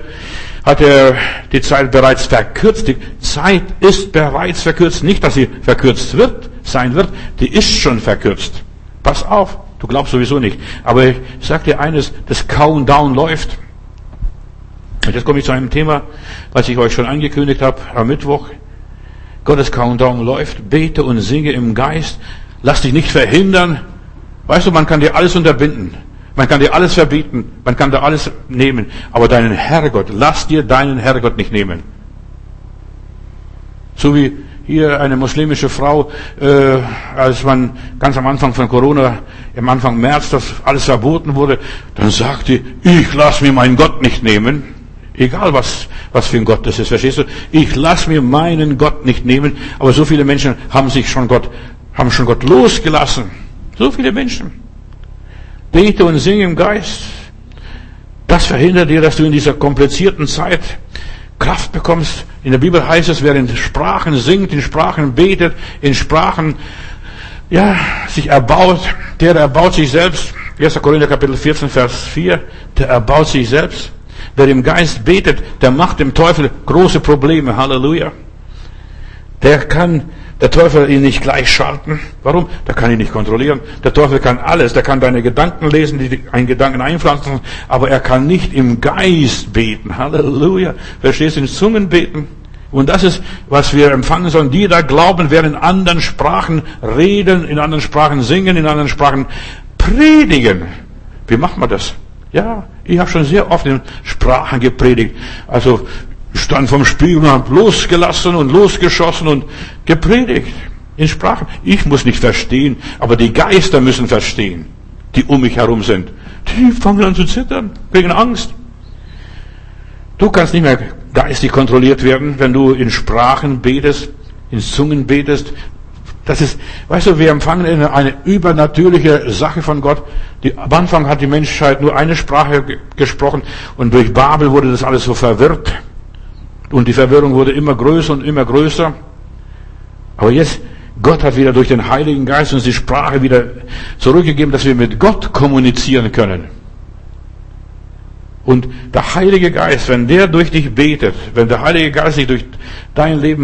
Speaker 1: hat er die Zeit bereits verkürzt. Die Zeit ist bereits verkürzt. Nicht, dass sie verkürzt wird, sein wird. Die ist schon verkürzt. Pass auf. Du glaubst sowieso nicht. Aber ich sag dir eines, das Countdown läuft. Und jetzt komme ich zu einem Thema, was ich euch schon angekündigt habe am Mittwoch. Gottes Countdown läuft. Bete und singe im Geist. Lass dich nicht verhindern. Weißt du, man kann dir alles unterbinden. Man kann dir alles verbieten. Man kann dir alles nehmen. Aber deinen Herrgott, lass dir deinen Herrgott nicht nehmen. So wie hier eine muslimische Frau, äh, als man ganz am Anfang von Corona, im Anfang März, das alles verboten wurde, dann sagte, ich lass mir meinen Gott nicht nehmen. Egal was, was für ein Gott das ist, verstehst du? Ich lass mir meinen Gott nicht nehmen. Aber so viele Menschen haben sich schon Gott haben schon Gott losgelassen. So viele Menschen. Bete und singe im Geist. Das verhindert dir, dass du in dieser komplizierten Zeit Kraft bekommst. In der Bibel heißt es, wer in Sprachen singt, in Sprachen betet, in Sprachen, ja, sich erbaut, der erbaut sich selbst. 1. Korinther Kapitel 14, Vers 4, der erbaut sich selbst. Wer im Geist betet, der macht dem Teufel große Probleme. Halleluja. Der kann der Teufel ihn nicht gleich schalten. Warum? Der kann ihn nicht kontrollieren. Der Teufel kann alles. Der kann deine Gedanken lesen, die einen Gedanken einpflanzen, aber er kann nicht im Geist beten. Halleluja. Verstehst du? In Zungen beten. Und das ist, was wir empfangen sollen. Die da glauben, werden in anderen Sprachen reden, in anderen Sprachen singen, in anderen Sprachen predigen. Wie macht man das? Ja, ich habe schon sehr oft in Sprachen gepredigt. Also stand vom Spiegel und hat losgelassen und losgeschossen und gepredigt in Sprachen. Ich muss nicht verstehen, aber die Geister müssen verstehen, die um mich herum sind. Die fangen an zu zittern, wegen Angst. Du kannst nicht mehr geistig kontrolliert werden, wenn du in Sprachen betest, in Zungen betest. Das ist, weißt du, wir empfangen eine übernatürliche Sache von Gott. Die, am Anfang hat die Menschheit nur eine Sprache gesprochen und durch Babel wurde das alles so verwirrt. Und die Verwirrung wurde immer größer und immer größer. Aber jetzt, Gott hat wieder durch den Heiligen Geist uns die Sprache wieder zurückgegeben, dass wir mit Gott kommunizieren können. Und der Heilige Geist, wenn der durch dich betet, wenn der Heilige Geist sich durch dein Leben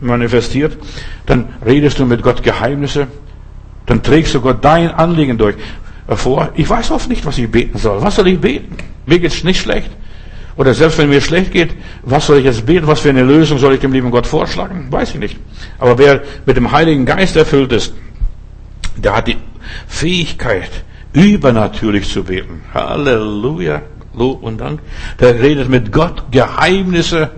Speaker 1: manifestiert, dann redest du mit Gott Geheimnisse, dann trägst du Gott dein Anliegen durch. Vor, ich weiß oft nicht, was ich beten soll. Was soll ich beten? Mir geht's nicht schlecht. Oder selbst wenn mir schlecht geht, was soll ich jetzt beten? Was für eine Lösung soll ich dem lieben Gott vorschlagen? Weiß ich nicht. Aber wer mit dem Heiligen Geist erfüllt ist, der hat die Fähigkeit, übernatürlich zu beten. Halleluja. Lob und Dank. Der redet mit Gott Geheimnisse.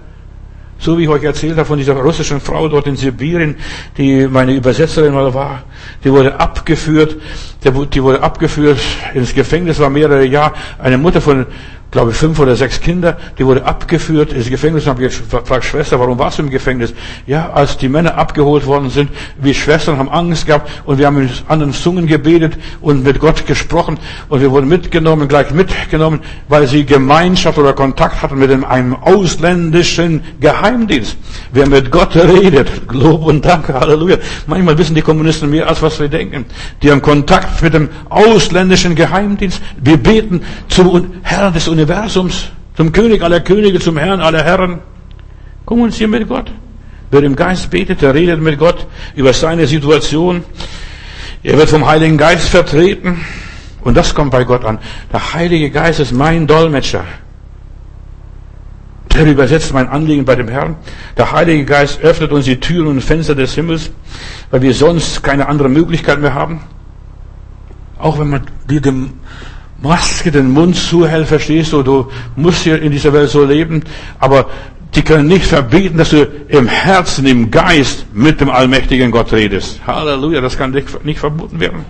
Speaker 1: So wie ich euch erzählt habe von dieser russischen Frau dort in Sibirien, die meine Übersetzerin mal war, die wurde abgeführt, die wurde abgeführt ins Gefängnis, war mehrere Jahre, eine Mutter von glaube fünf oder sechs Kinder, die wurde abgeführt ins Gefängnis und habe gefragt, Schwester, warum warst du im Gefängnis? Ja, als die Männer abgeholt worden sind, wir Schwestern haben Angst gehabt und wir haben mit anderen Zungen gebetet und mit Gott gesprochen und wir wurden mitgenommen, gleich mitgenommen, weil sie Gemeinschaft oder Kontakt hatten mit einem ausländischen Geheimdienst. Wer mit Gott redet, Lob und Dank, Halleluja. Manchmal wissen die Kommunisten mehr, als was wir denken. Die haben Kontakt mit dem ausländischen Geheimdienst. Wir beten zum Herrn des zum König aller Könige, zum Herrn aller Herren. Kommunizieren mit Gott. Wer im Geist betet, der redet mit Gott über seine Situation. Er wird vom Heiligen Geist vertreten. Und das kommt bei Gott an. Der Heilige Geist ist mein Dolmetscher. Der übersetzt mein Anliegen bei dem Herrn. Der Heilige Geist öffnet uns die Türen und Fenster des Himmels, weil wir sonst keine andere Möglichkeit mehr haben. Auch wenn man dir dem Maske den Mund zuhält, verstehst du, du musst hier in dieser Welt so leben, aber die können nicht verbieten, dass du im Herzen, im Geist mit dem allmächtigen Gott redest. Halleluja, das kann nicht, verboten werden.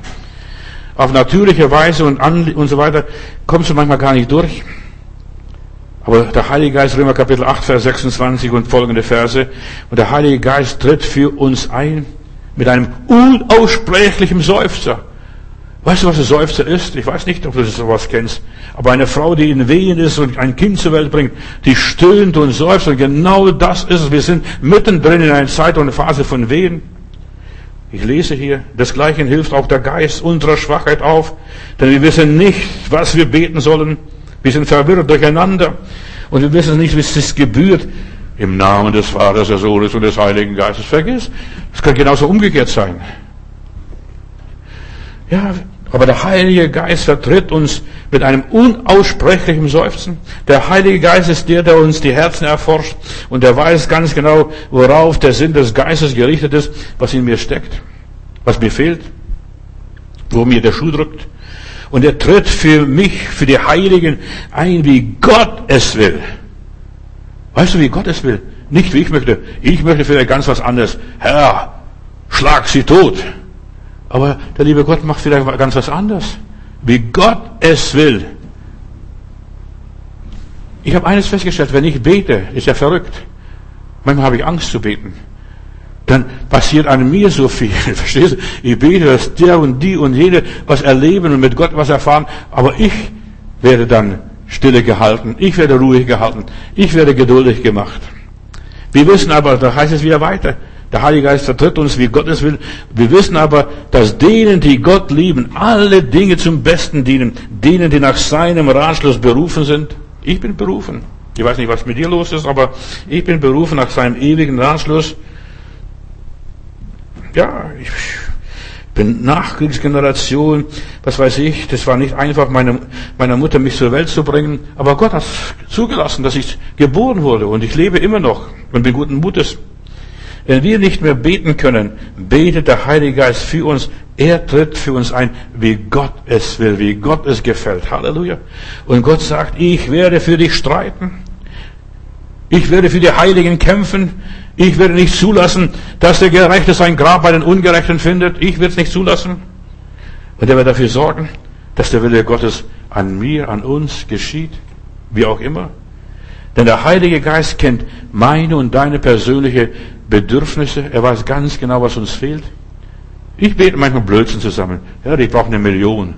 Speaker 1: Auf natürliche Weise und, an, und so weiter kommst du manchmal gar nicht durch. Aber der Heilige Geist, Römer Kapitel 8, Vers 26 und folgende Verse, und der Heilige Geist tritt für uns ein mit einem unaussprechlichen Seufzer. Weißt du, was ein Seufzer ist? Ich weiß nicht, ob du sowas kennst. Aber eine Frau, die in Wehen ist und ein Kind zur Welt bringt, die stöhnt und seufzt. Und genau das ist es. Wir sind mittendrin in einer Zeit und einer Phase von Wehen. Ich lese hier, desgleichen hilft auch der Geist unserer Schwachheit auf, denn wir wissen nicht, was wir beten sollen. Wir sind verwirrt durcheinander und wir wissen nicht, wie es sich gebührt. Im Namen des Vaters, des Sohnes und des Heiligen Geistes. Vergiss. Es kann genauso umgekehrt sein. Ja, aber der Heilige Geist vertritt uns mit einem unaussprechlichen Seufzen. Der Heilige Geist ist der, der uns die Herzen erforscht und der weiß ganz genau, worauf der Sinn des Geistes gerichtet ist, was in mir steckt, was mir fehlt, wo mir der Schuh drückt. Und er tritt für mich, für die Heiligen ein, wie Gott es will. Weißt du, wie Gott es will? Nicht wie ich möchte. Ich möchte vielleicht ganz was anderes. Herr, schlag sie tot. Aber der liebe Gott macht vielleicht ganz was anderes. Wie Gott es will. Ich habe eines festgestellt, wenn ich bete, ist er verrückt. Manchmal habe ich Angst zu beten. Dann passiert an mir so viel. [laughs] Verstehst du? Ich bete, dass der und die und jene was erleben und mit Gott was erfahren. Aber ich werde dann stille gehalten. Ich werde ruhig gehalten. Ich werde geduldig gemacht. Wir wissen aber, da heißt es wieder weiter, der Heilige Geist vertritt uns, wie Gott es will. Wir wissen aber, dass denen, die Gott lieben, alle Dinge zum Besten dienen. Denen, die nach seinem Ratschluss berufen sind. Ich bin berufen. Ich weiß nicht, was mit dir los ist, aber ich bin berufen nach seinem ewigen Ratschluss. Ja, ich bin Nachkriegsgeneration, was weiß ich, das war nicht einfach, meine, meiner Mutter mich zur Welt zu bringen, aber Gott hat zugelassen, dass ich geboren wurde und ich lebe immer noch und bin guten Mutes. Wenn wir nicht mehr beten können, betet der Heilige Geist für uns. Er tritt für uns ein, wie Gott es will, wie Gott es gefällt. Halleluja. Und Gott sagt, ich werde für dich streiten. Ich werde für die Heiligen kämpfen. Ich werde nicht zulassen, dass der Gerechte sein Grab bei den Ungerechten findet. Ich werde es nicht zulassen. Und er wird dafür sorgen, dass der Wille Gottes an mir, an uns geschieht, wie auch immer. Denn der Heilige Geist kennt meine und deine persönliche Bedürfnisse. Er weiß ganz genau, was uns fehlt. Ich bete manchmal Blödsinn zusammen. Ja, ich brauche eine Million.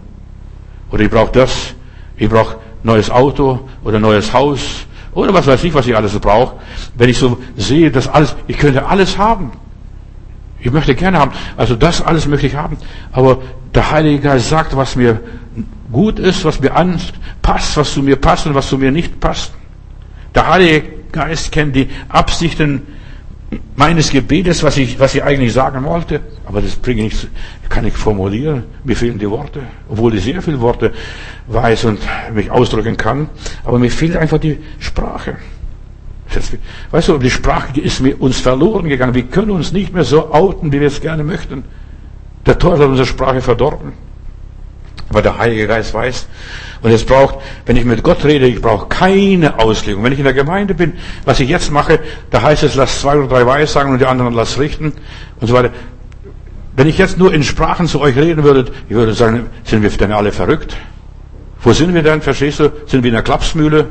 Speaker 1: Oder ich brauche das. Ich brauche neues Auto oder neues Haus. Oder was weiß ich, was ich alles brauche. Wenn ich so sehe, dass alles, ich könnte alles haben. Ich möchte gerne haben. Also das alles möchte ich haben. Aber der Heilige Geist sagt, was mir gut ist, was mir anpasst, was zu mir passt und was zu mir nicht passt. Der Heilige Geist kennt die Absichten meines Gebetes, was ich, was ich eigentlich sagen wollte, aber das bringe ich, kann ich formulieren. Mir fehlen die Worte, obwohl ich sehr viele Worte weiß und mich ausdrücken kann, aber mir fehlt einfach die Sprache. Weißt du, die Sprache ist mir uns verloren gegangen. Wir können uns nicht mehr so outen, wie wir es gerne möchten. Der Teufel hat unsere Sprache verdorben. Aber der Heilige Geist weiß. Und es braucht, wenn ich mit Gott rede, ich brauche keine Auslegung. Wenn ich in der Gemeinde bin, was ich jetzt mache, da heißt es, lass zwei oder drei Weiß sagen und die anderen lass richten und so weiter. Wenn ich jetzt nur in Sprachen zu euch reden würde, ich würde sagen, sind wir denn alle verrückt? Wo sind wir denn? Verstehst du? Sind wir in der Klapsmühle?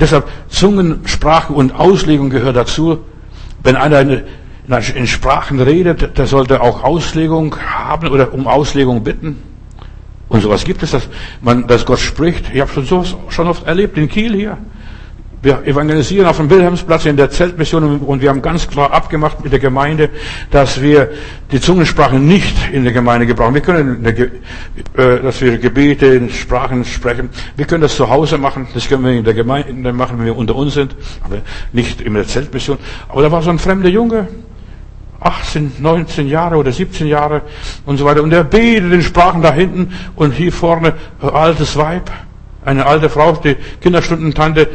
Speaker 1: Deshalb Zungensprache und Auslegung gehört dazu. Wenn einer in Sprachen redet, der sollte auch Auslegung haben oder um Auslegung bitten. Und sowas gibt es, dass man, dass Gott spricht. Ich habe schon sowas schon oft erlebt in Kiel hier. Wir evangelisieren auf dem Wilhelmsplatz in der Zeltmission und wir haben ganz klar abgemacht mit der Gemeinde, dass wir die Zungensprache nicht in der Gemeinde gebrauchen. Wir können, äh, dass wir Gebete in Sprachen sprechen. Wir können das zu Hause machen. Das können wir in der Gemeinde machen, wenn wir unter uns sind, aber nicht in der Zeltmission. Aber da war so ein fremder Junge, 18, 19 Jahre oder 17 Jahre und so weiter. Und er betet in Sprachen da hinten und hier vorne altes Weib, eine alte Frau, die Kinderstundentante,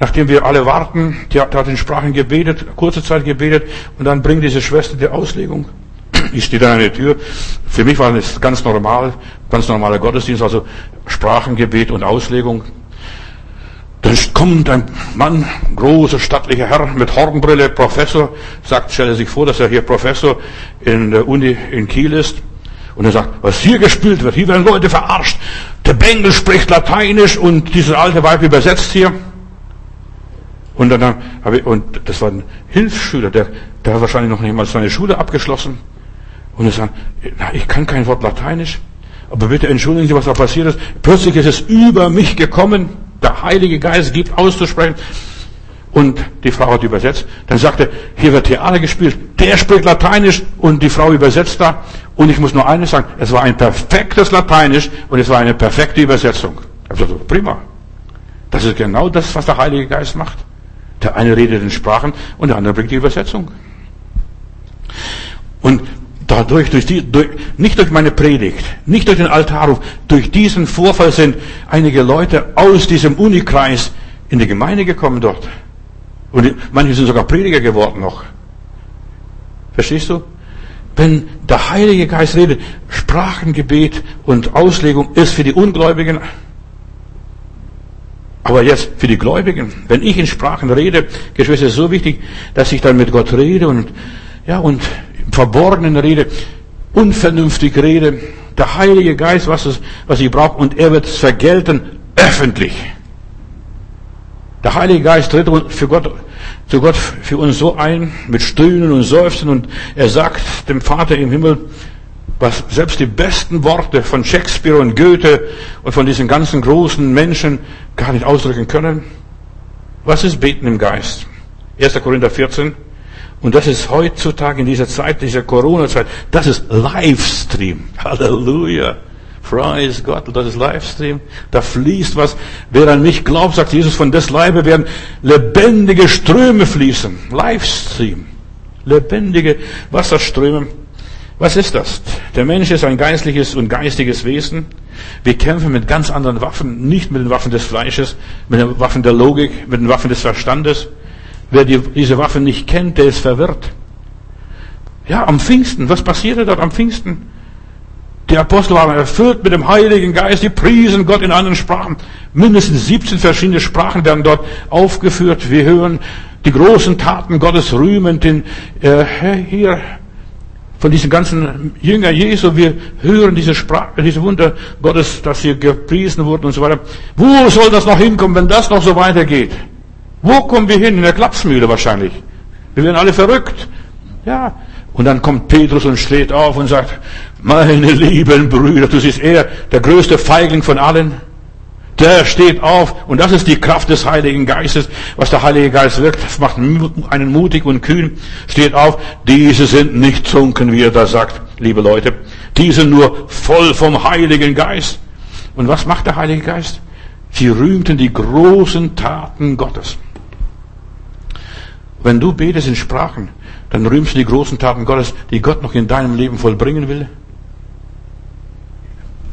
Speaker 1: Nachdem wir alle warten, die hat, in Sprachen gebetet, kurze Zeit gebetet, und dann bringt diese Schwester die Auslegung. Ich stehe da an der Tür. Für mich war das ganz normal, ganz normaler Gottesdienst, also Sprachengebet und Auslegung. Dann kommt ein Mann, großer, stattlicher Herr mit Hornbrille, Professor, sagt, stelle sich vor, dass er hier Professor in der Uni in Kiel ist. Und er sagt, was hier gespielt wird, hier werden Leute verarscht. Der Bengel spricht Lateinisch und dieses alte Weib übersetzt hier. Und dann habe ich, und das war ein Hilfsschüler, der, der hat wahrscheinlich noch nicht mal seine Schule abgeschlossen. Und er sagt, na, ich kann kein Wort Lateinisch, aber bitte entschuldigen Sie, was da passiert ist. Plötzlich ist es über mich gekommen, der Heilige Geist gibt auszusprechen. Und die Frau hat übersetzt. Dann sagte, hier wird Theater gespielt. Der spricht Lateinisch und die Frau übersetzt da. Und ich muss nur eines sagen, es war ein perfektes Lateinisch und es war eine perfekte Übersetzung. Also prima. Das ist genau das, was der Heilige Geist macht. Der eine redet in Sprachen und der andere bringt die Übersetzung. Und dadurch, durch die, durch, nicht durch meine Predigt, nicht durch den Altarruf, durch diesen Vorfall sind einige Leute aus diesem Unikreis in die Gemeinde gekommen dort. Und manche sind sogar Prediger geworden noch. Verstehst du? Wenn der Heilige Geist redet, Sprachengebet und Auslegung ist für die Ungläubigen aber jetzt für die Gläubigen, wenn ich in Sprachen rede, Geschwister, ist es so wichtig, dass ich dann mit Gott rede und, ja, und Verborgenen rede, unvernünftig rede. Der Heilige Geist, was, es, was ich brauche, und er wird es vergelten, öffentlich. Der Heilige Geist tritt für Gott, zu Gott für uns so ein, mit Stöhnen und Seufzen, und er sagt dem Vater im Himmel, was selbst die besten Worte von Shakespeare und Goethe und von diesen ganzen großen Menschen gar nicht ausdrücken können. Was ist Beten im Geist? 1. Korinther 14. Und das ist heutzutage in dieser Zeit, dieser Corona-Zeit, das ist Livestream. [laughs] Halleluja. Praise Gott, das ist Livestream. Da fließt was. Wer an mich glaubt, sagt Jesus, von des Leibe werden lebendige Ströme fließen. Livestream. Lebendige Wasserströme. Was ist das? Der Mensch ist ein geistliches und geistiges Wesen. Wir kämpfen mit ganz anderen Waffen, nicht mit den Waffen des Fleisches, mit den Waffen der Logik, mit den Waffen des Verstandes. Wer die, diese Waffen nicht kennt, der ist verwirrt. Ja, am Pfingsten, was passierte dort am Pfingsten? Die Apostel waren erfüllt mit dem Heiligen Geist, die priesen Gott in anderen Sprachen. Mindestens 17 verschiedene Sprachen werden dort aufgeführt. Wir hören die großen Taten Gottes rühmend in, äh, hier von diesen ganzen Jüngern Jesu, wir hören diese Sprache, diese Wunder Gottes, dass sie gepriesen wurden und so weiter. Wo soll das noch hinkommen, wenn das noch so weitergeht? Wo kommen wir hin? In der Klapsmühle wahrscheinlich. Wir werden alle verrückt. Ja. Und dann kommt Petrus und steht auf und sagt, meine lieben Brüder, du siehst er, der größte Feigling von allen der steht auf und das ist die Kraft des Heiligen Geistes, was der Heilige Geist wirkt. Das macht einen mutig und kühn. Steht auf, diese sind nicht trunken, wie er da sagt, liebe Leute. Die sind nur voll vom Heiligen Geist. Und was macht der Heilige Geist? Sie rühmten die großen Taten Gottes. Wenn du betest in Sprachen, dann rühmst du die großen Taten Gottes, die Gott noch in deinem Leben vollbringen will,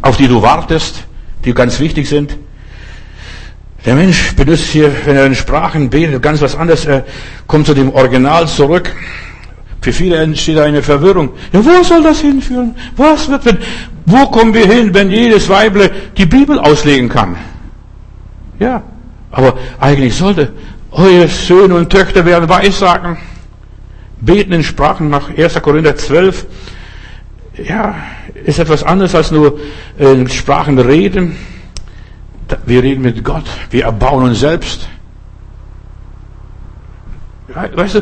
Speaker 1: auf die du wartest, die ganz wichtig sind. Der Mensch benutzt hier, wenn er in Sprachen betet, ganz was anderes. Er kommt zu dem Original zurück. Für viele entsteht eine Verwirrung. Ja, wo soll das hinführen? Was wird, wenn, wo kommen wir hin, wenn jedes Weible die Bibel auslegen kann? Ja, aber eigentlich sollte eure Söhne und Töchter werden Weissagen, beten in Sprachen nach 1. Korinther 12. Ja, ist etwas anderes als nur äh, Sprachen reden. Wir reden mit Gott. Wir erbauen uns selbst. Weißt du,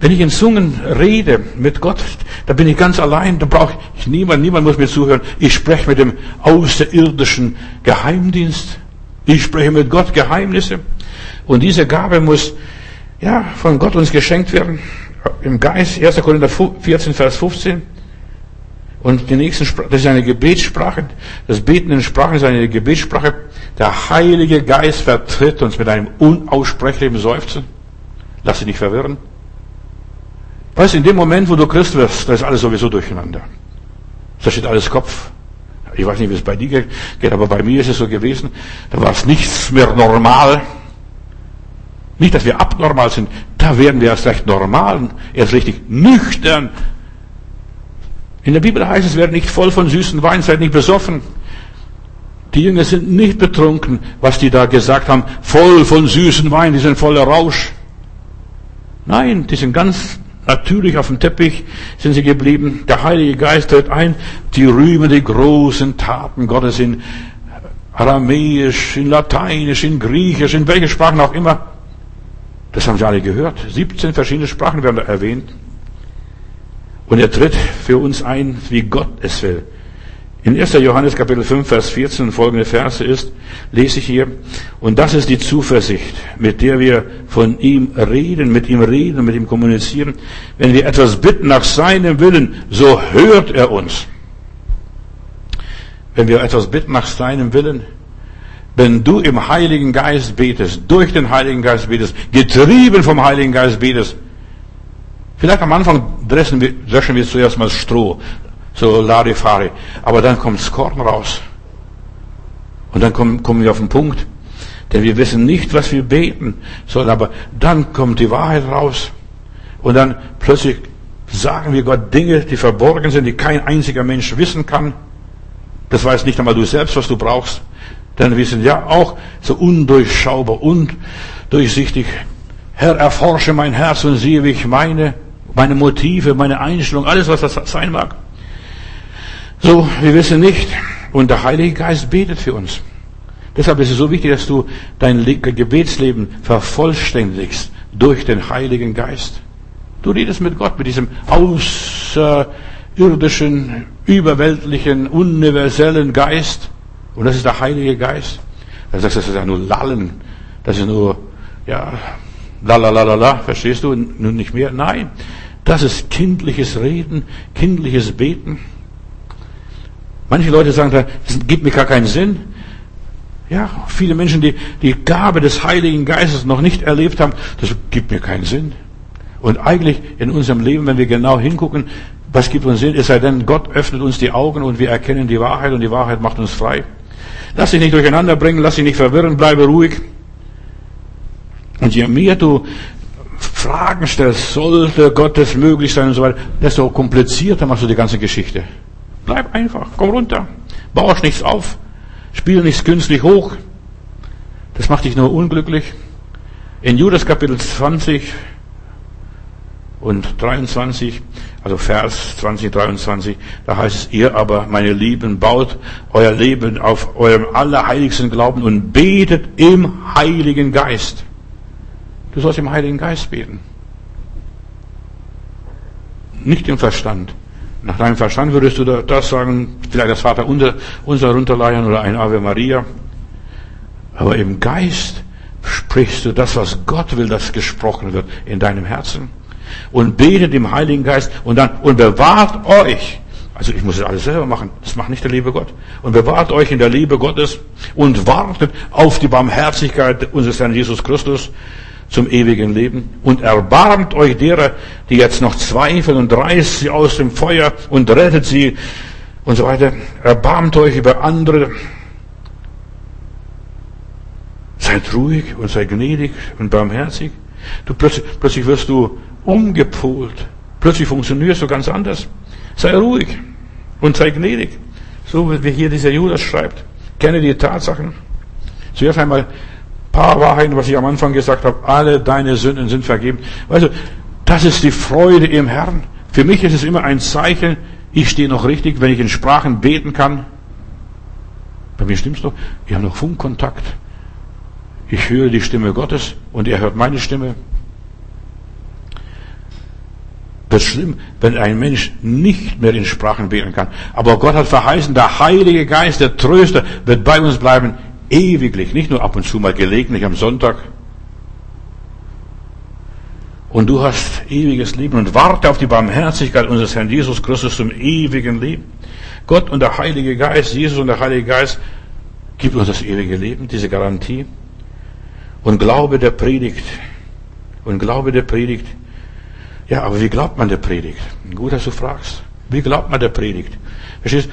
Speaker 1: wenn ich in Zungen rede mit Gott, da bin ich ganz allein, da brauche ich niemand, niemand muss mir zuhören. Ich spreche mit dem außerirdischen Geheimdienst. Ich spreche mit Gott Geheimnisse. Und diese Gabe muss, ja, von Gott uns geschenkt werden. Im Geist, 1. Korinther 14, Vers 15. Und die nächsten, das ist eine Gebetssprache. Das Beten in Sprachen ist eine Gebetssprache. Der Heilige Geist vertritt uns mit einem unaussprechlichen Seufzen. Lass dich nicht verwirren. Weißt du, in dem Moment, wo du Christ wirst, da ist alles sowieso durcheinander. Da steht alles Kopf. Ich weiß nicht, wie es bei dir geht, aber bei mir ist es so gewesen. Da war es nichts mehr normal. Nicht, dass wir abnormal sind. Da werden wir erst recht normal, erst richtig nüchtern. In der Bibel heißt es, werdet nicht voll von süßen Wein, seid nicht besoffen. Die Jünger sind nicht betrunken, was die da gesagt haben, voll von süßen Wein, die sind voller Rausch. Nein, die sind ganz natürlich auf dem Teppich sind sie geblieben. Der Heilige Geist tritt ein, die rühmen die großen Taten Gottes in Aramäisch, in Lateinisch, in Griechisch, in welche Sprachen auch immer. Das haben sie alle gehört. 17 verschiedene Sprachen werden erwähnt. Und er tritt für uns ein, wie Gott es will. In 1. Johannes Kapitel 5, Vers 14 folgende Verse ist, lese ich hier, und das ist die Zuversicht, mit der wir von ihm reden, mit ihm reden, mit ihm kommunizieren. Wenn wir etwas bitten nach seinem Willen, so hört er uns. Wenn wir etwas bitten nach seinem Willen, wenn du im Heiligen Geist betest, durch den Heiligen Geist betest, getrieben vom Heiligen Geist betest, vielleicht am Anfang dreschen wir, dreschen wir zuerst mal Stroh, so Larifari. Aber dann kommt das Korn raus. Und dann kommen, kommen wir auf den Punkt. Denn wir wissen nicht, was wir beten sollen, aber dann kommt die Wahrheit raus. Und dann plötzlich sagen wir Gott Dinge, die verborgen sind, die kein einziger Mensch wissen kann. Das weiß nicht einmal du selbst, was du brauchst. Denn wir sind ja auch so undurchschaubar, undurchsichtig. Herr, erforsche mein Herz und siehe, wie ich meine, meine Motive, meine Einstellung, alles, was das sein mag. So, wir wissen nicht. Und der Heilige Geist betet für uns. Deshalb ist es so wichtig, dass du dein Gebetsleben vervollständigst durch den Heiligen Geist. Du redest mit Gott, mit diesem außerirdischen, überweltlichen, universellen Geist. Und das ist der Heilige Geist. Sagst du, das ist ja nur Lallen. Das ist nur, ja, la la la la la, verstehst du? Nun nicht mehr. Nein. Das ist kindliches Reden, kindliches Beten. Manche Leute sagen, das gibt mir gar keinen Sinn. Ja, viele Menschen, die die Gabe des Heiligen Geistes noch nicht erlebt haben, das gibt mir keinen Sinn. Und eigentlich in unserem Leben, wenn wir genau hingucken, was gibt uns Sinn? Es sei denn, Gott öffnet uns die Augen und wir erkennen die Wahrheit und die Wahrheit macht uns frei. Lass dich nicht durcheinander bringen, lass dich nicht verwirren, bleibe ruhig. Und je mehr du Fragen stellst, sollte Gottes möglich sein und so weiter, desto komplizierter machst du die ganze Geschichte. Bleib einfach, komm runter. Bausch nichts auf. Spiel nichts künstlich hoch. Das macht dich nur unglücklich. In Judas Kapitel 20 und 23, also Vers 20, 23, da heißt es, ihr aber, meine Lieben, baut euer Leben auf eurem allerheiligsten Glauben und betet im Heiligen Geist. Du sollst im Heiligen Geist beten. Nicht im Verstand. Nach deinem Verstand würdest du das sagen, vielleicht das Vater unser, unser runterleiern oder ein Ave Maria. Aber im Geist sprichst du das, was Gott will, dass gesprochen wird in deinem Herzen. Und betet im Heiligen Geist und dann, und bewahrt euch. Also ich muss das alles selber machen. Das macht nicht der liebe Gott. Und bewahrt euch in der Liebe Gottes und wartet auf die Barmherzigkeit unseres Herrn Jesus Christus, zum ewigen Leben und erbarmt euch derer, die jetzt noch zweifeln und reißt sie aus dem Feuer und rettet sie und so weiter. Erbarmt euch über andere. Seid ruhig und seid gnädig und barmherzig. Du plötzlich, plötzlich wirst du umgepolt. Plötzlich funktionierst du ganz anders. Sei ruhig und sei gnädig. So wie hier dieser Judas schreibt. Kenne die Tatsachen. Zuerst einmal paar Wahrheiten, was ich am Anfang gesagt habe. Alle deine Sünden sind vergeben. Also, das ist die Freude im Herrn. Für mich ist es immer ein Zeichen, Ich stehe noch richtig, wenn ich in Sprachen beten kann. Bei mir stimmt's doch. Ich habe noch Funkkontakt. Ich höre die Stimme Gottes und er hört meine Stimme. Ist schlimm, wenn ein Mensch nicht mehr in Sprachen beten kann. Aber Gott hat verheißen, der Heilige Geist, der Tröster, wird bei uns bleiben, ewiglich. Nicht nur ab und zu mal gelegentlich am Sonntag. Und du hast ewiges Leben und warte auf die Barmherzigkeit unseres Herrn Jesus Christus zum ewigen Leben. Gott und der Heilige Geist, Jesus und der Heilige Geist, gibt uns das ewige Leben, diese Garantie. Und Glaube der Predigt. Und Glaube der Predigt ja, aber wie glaubt man der Predigt? Gut, dass du fragst. Wie glaubt man der Predigt? Verstehst?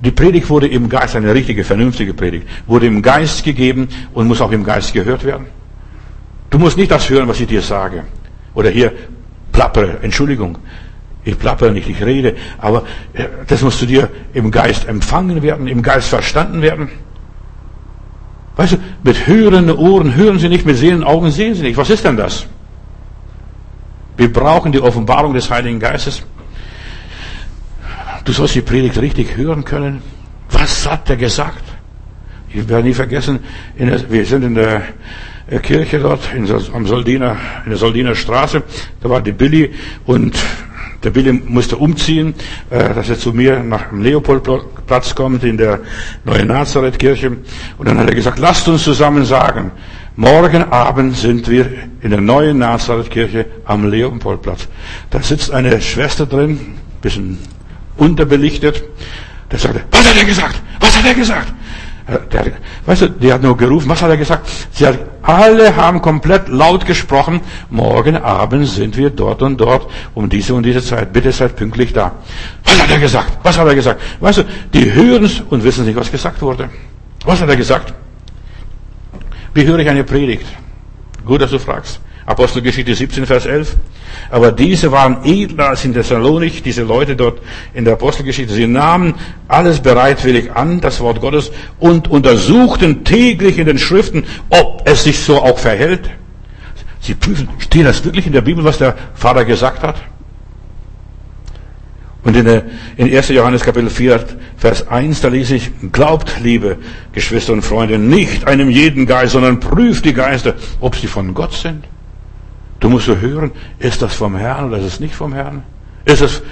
Speaker 1: Die Predigt wurde im Geist, eine richtige, vernünftige Predigt, wurde im Geist gegeben und muss auch im Geist gehört werden. Du musst nicht das hören, was ich dir sage. Oder hier plappere, Entschuldigung. Ich plappere nicht, ich rede, aber äh, das muss zu dir im Geist empfangen werden, im Geist verstanden werden. Weißt du, mit hörenden Ohren hören sie nicht, mit sehenden Augen sehen sie nicht. Was ist denn das? Wir brauchen die Offenbarung des Heiligen Geistes. Du sollst die Predigt richtig hören können. Was hat er gesagt? Ich werde nie vergessen, der, wir sind in der Kirche dort, in, am Soldiner, in der Soldiner Straße. Da war die Billy und der Billy musste umziehen, äh, dass er zu mir nach dem Leopoldplatz kommt, in der neuen Nazareth-Kirche. Und dann hat er gesagt, lasst uns zusammen sagen, Morgen Abend sind wir in der neuen Nazareth-Kirche am Leopoldplatz. Da sitzt eine Schwester drin, bisschen unterbelichtet. Der sagte, was hat er gesagt? Was hat er gesagt? Äh, der, weißt du, die hat nur gerufen, was hat er gesagt? Sie hat, alle haben komplett laut gesprochen, morgen Abend sind wir dort und dort um diese und diese Zeit. Bitte seid pünktlich da. Was hat er gesagt? Was hat er gesagt? Weißt du, die hören es und wissen nicht, was gesagt wurde. Was hat er gesagt? Wie höre ich eine Predigt? Gut, dass du fragst. Apostelgeschichte 17, Vers 11. Aber diese waren edler als in Thessalonik, diese Leute dort in der Apostelgeschichte. Sie nahmen alles bereitwillig an, das Wort Gottes, und untersuchten täglich in den Schriften, ob es sich so auch verhält. Sie prüfen, steht das wirklich in der Bibel, was der Vater gesagt hat? Und in, der, in 1. Johannes Kapitel 4, Vers 1, da lese ich, glaubt, liebe Geschwister und Freunde, nicht einem jeden Geist, sondern prüft die Geister, ob sie von Gott sind. Du musst so hören, ist das vom Herrn oder ist es nicht vom Herrn? Ist es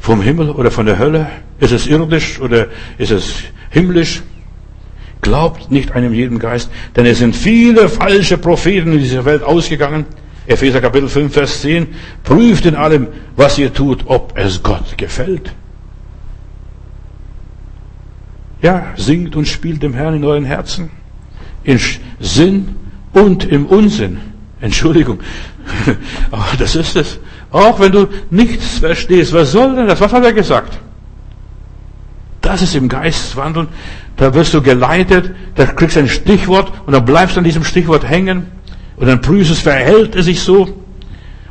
Speaker 1: vom Himmel oder von der Hölle? Ist es irdisch oder ist es himmlisch? Glaubt nicht einem jeden Geist, denn es sind viele falsche Propheten in dieser Welt ausgegangen. Epheser Kapitel 5, Vers 10. Prüft in allem, was ihr tut, ob es Gott gefällt. Ja, singt und spielt dem Herrn in euren Herzen. In Sinn und im Unsinn. Entschuldigung. [laughs] Aber das ist es. Auch wenn du nichts verstehst, was soll denn das? Was hat er gesagt? Das ist im Geist. Da wirst du geleitet, da kriegst du ein Stichwort und dann bleibst du an diesem Stichwort hängen. Und dann prüft es, verhält es sich so?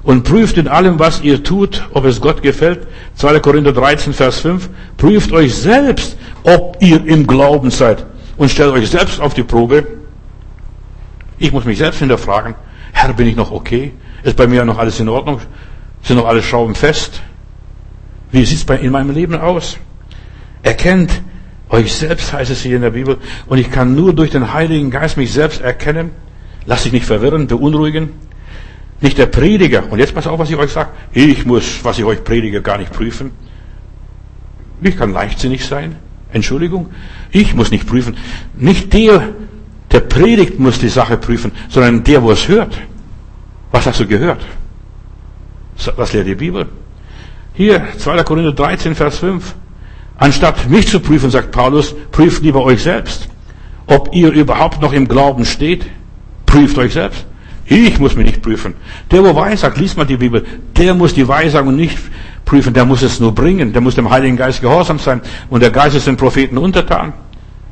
Speaker 1: Und prüft in allem, was ihr tut, ob es Gott gefällt. 2. Korinther 13, Vers 5. Prüft euch selbst, ob ihr im Glauben seid. Und stellt euch selbst auf die Probe. Ich muss mich selbst hinterfragen. Herr, bin ich noch okay? Ist bei mir noch alles in Ordnung? Sind noch alle Schrauben fest? Wie sieht es in meinem Leben aus? Erkennt euch selbst, heißt es hier in der Bibel. Und ich kann nur durch den Heiligen Geist mich selbst erkennen. Lass dich nicht verwirren, beunruhigen. Nicht der Prediger. Und jetzt pass auf, was ich euch sage. Ich muss, was ich euch predige, gar nicht prüfen. Ich kann leichtsinnig sein. Entschuldigung. Ich muss nicht prüfen. Nicht der, der predigt, muss die Sache prüfen, sondern der, wo es hört. Was hast du gehört? Was lehrt die Bibel? Hier, 2. Korinther 13, Vers 5. Anstatt mich zu prüfen, sagt Paulus, prüft lieber euch selbst, ob ihr überhaupt noch im Glauben steht. Prüft euch selbst. Ich muss mich nicht prüfen. Der, wo weissagt, liest mal die Bibel, der muss die Weissagung nicht prüfen, der muss es nur bringen, der muss dem Heiligen Geist gehorsam sein und der Geist ist den Propheten untertan.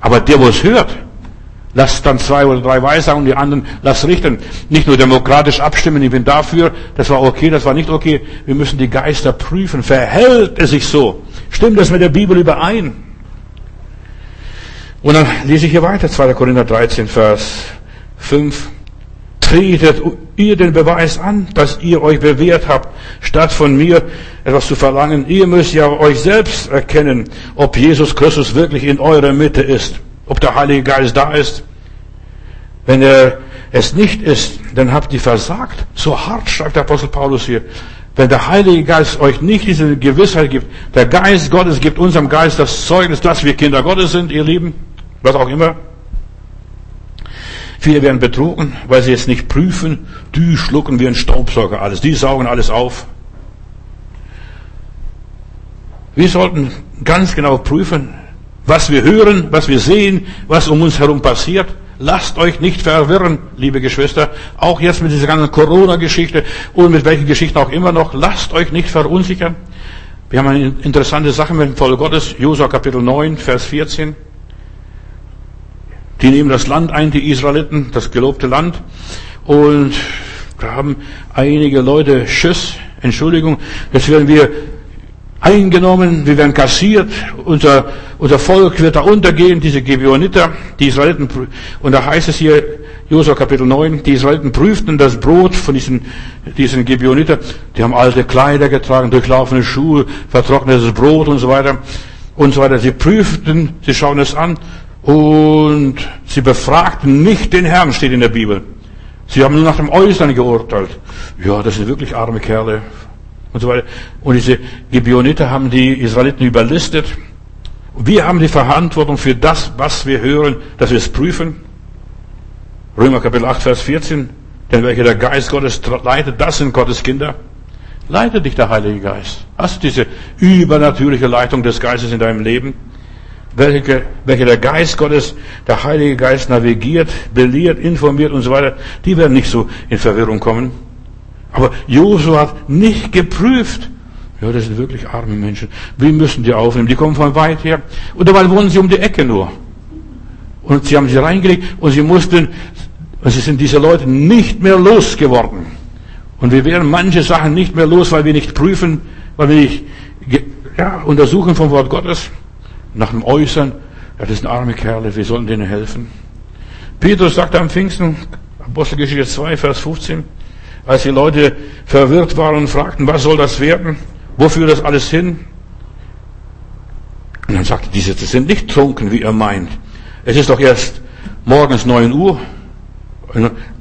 Speaker 1: Aber der, wo es hört, lasst dann zwei oder drei Weissagungen, die anderen lasst richten. Nicht nur demokratisch abstimmen, ich bin dafür, das war okay, das war nicht okay. Wir müssen die Geister prüfen. Verhält es sich so? Stimmt das mit der Bibel überein? Und dann lese ich hier weiter, 2. Korinther 13, Vers 5. tretet ihr den Beweis an, dass ihr euch bewährt habt, statt von mir etwas zu verlangen. Ihr müsst ja euch selbst erkennen, ob Jesus Christus wirklich in eurer Mitte ist, ob der Heilige Geist da ist. Wenn er es nicht ist, dann habt ihr versagt. So hart schreibt der Apostel Paulus hier. Wenn der Heilige Geist euch nicht diese Gewissheit gibt, der Geist Gottes gibt unserem Geist das Zeugnis, dass wir Kinder Gottes sind, ihr Lieben, was auch immer. Viele werden betrogen, weil sie es nicht prüfen. Die schlucken wie ein Staubsauger alles. Die saugen alles auf. Wir sollten ganz genau prüfen, was wir hören, was wir sehen, was um uns herum passiert. Lasst euch nicht verwirren, liebe Geschwister. Auch jetzt mit dieser ganzen Corona-Geschichte und mit welchen Geschichten auch immer noch. Lasst euch nicht verunsichern. Wir haben eine interessante Sache mit dem Volk Gottes. Josua Kapitel 9, Vers 14. Die nehmen das Land ein, die Israeliten, das gelobte Land. Und da haben einige Leute Schiss, Entschuldigung, jetzt werden wir eingenommen, wir werden kassiert, unser, unser Volk wird da untergehen, diese Gebioniter, die Israeliten, und da heißt es hier, Josua Kapitel 9, die Israeliten prüften das Brot von diesen, diesen Gebioniter, die haben alte Kleider getragen, durchlaufene Schuhe, vertrocknetes Brot und so weiter, und so weiter. Sie prüften, sie schauen es an, und sie befragten nicht den Herrn, steht in der Bibel. Sie haben nur nach dem Äußeren geurteilt. Ja, das sind wirklich arme Kerle. Und so weiter. Und diese Gebioniter haben die Israeliten überlistet. Wir haben die Verantwortung für das, was wir hören, dass wir es prüfen. Römer Kapitel 8, Vers 14. Denn welcher der Geist Gottes leitet, das sind Gottes Kinder. Leitet dich der Heilige Geist. Hast du diese übernatürliche Leitung des Geistes in deinem Leben? Welche, welche der Geist Gottes, der Heilige Geist navigiert, belehrt, informiert und so weiter, die werden nicht so in Verwirrung kommen. Aber Josua hat nicht geprüft. Ja, das sind wirklich arme Menschen. Wir müssen die aufnehmen. Die kommen von weit her. Und dabei wohnen sie um die Ecke nur. Und sie haben sie reingelegt und sie mussten, und sie sind diese Leute nicht mehr losgeworden. Und wir werden manche Sachen nicht mehr los, weil wir nicht prüfen, weil wir nicht ja, untersuchen vom Wort Gottes nach dem Äußern, ja, das sind arme Kerle, wir sollen denen helfen. Petrus sagte am Pfingsten, Apostelgeschichte 2, Vers 15, als die Leute verwirrt waren und fragten, was soll das werden? Wofür das alles hin? Und dann sagte diese, das sind nicht trunken, wie ihr meint. Es ist doch erst morgens 9 Uhr.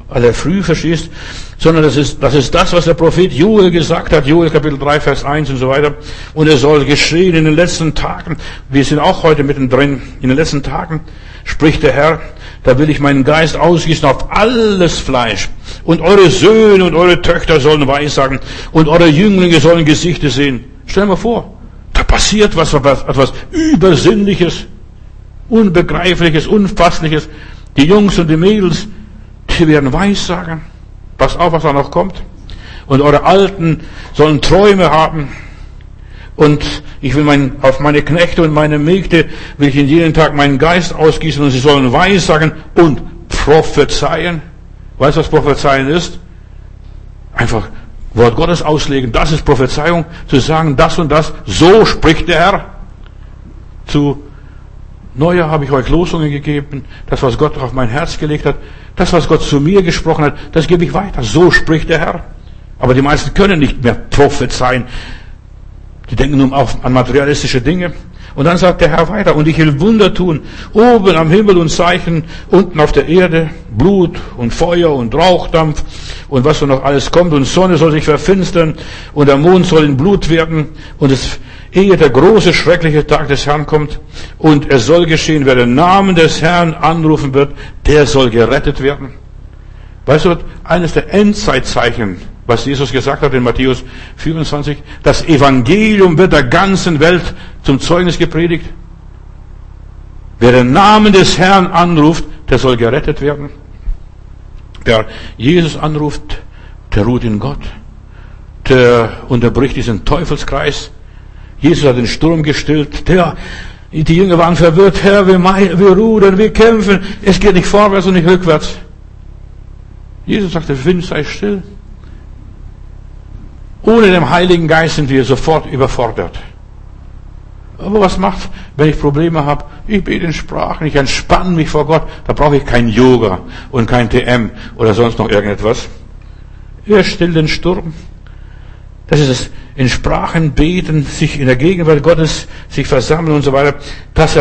Speaker 1: Aller früh, verstehst? sondern das ist, das ist das, was der Prophet Joel gesagt hat, Joel Kapitel 3, Vers 1 und so weiter. Und es soll geschehen in den letzten Tagen. Wir sind auch heute mittendrin. In den letzten Tagen spricht der Herr, da will ich meinen Geist ausgießen auf alles Fleisch. Und eure Söhne und eure Töchter sollen Weissagen und eure Jünglinge sollen Gesichter sehen. Stell mal vor, da passiert was, etwas Übersinnliches, Unbegreifliches, Unfassliches. Die Jungs und die Mädels, die werden Weissagen. Pass auf, was da noch kommt. Und eure Alten sollen Träume haben. Und ich will mein, auf meine Knechte und meine Mägde will ich in jeden Tag meinen Geist ausgießen und sie sollen Weissagen und prophezeien. Weißt du, was Prophezeien ist? Einfach Wort Gottes auslegen. Das ist Prophezeiung. Zu sagen, das und das. So spricht der Herr. Zu Neujahr habe ich euch Losungen gegeben. Das, was Gott auf mein Herz gelegt hat. Das, was Gott zu mir gesprochen hat, das gebe ich weiter. So spricht der Herr. Aber die meisten können nicht mehr prophezeien. Die denken nur an materialistische Dinge. Und dann sagt der Herr weiter, und ich will Wunder tun, oben am Himmel und Zeichen, unten auf der Erde, Blut und Feuer und Rauchdampf und was so noch alles kommt, und Sonne soll sich verfinstern, und der Mond soll in Blut werden, und es, ehe der große, schreckliche Tag des Herrn kommt, und es soll geschehen, wer den Namen des Herrn anrufen wird, der soll gerettet werden. Weißt du, eines der Endzeitzeichen was Jesus gesagt hat in Matthäus 24. Das Evangelium wird der ganzen Welt zum Zeugnis gepredigt. Wer den Namen des Herrn anruft, der soll gerettet werden. Wer Jesus anruft, der ruht in Gott. Der unterbricht diesen Teufelskreis. Jesus hat den Sturm gestillt. Der, die Jünger waren verwirrt. Herr, wir, wir rudern, wir kämpfen. Es geht nicht vorwärts und nicht rückwärts. Jesus sagte, Wind sei still. Ohne den Heiligen Geist sind wir sofort überfordert. Aber was macht, wenn ich Probleme habe? Ich bete in Sprachen, ich entspanne mich vor Gott. Da brauche ich kein Yoga und kein TM oder sonst noch irgendetwas. Er stillt den Sturm. Das ist. In Sprachen beten, sich in der Gegenwart Gottes, sich versammeln und so weiter. Das,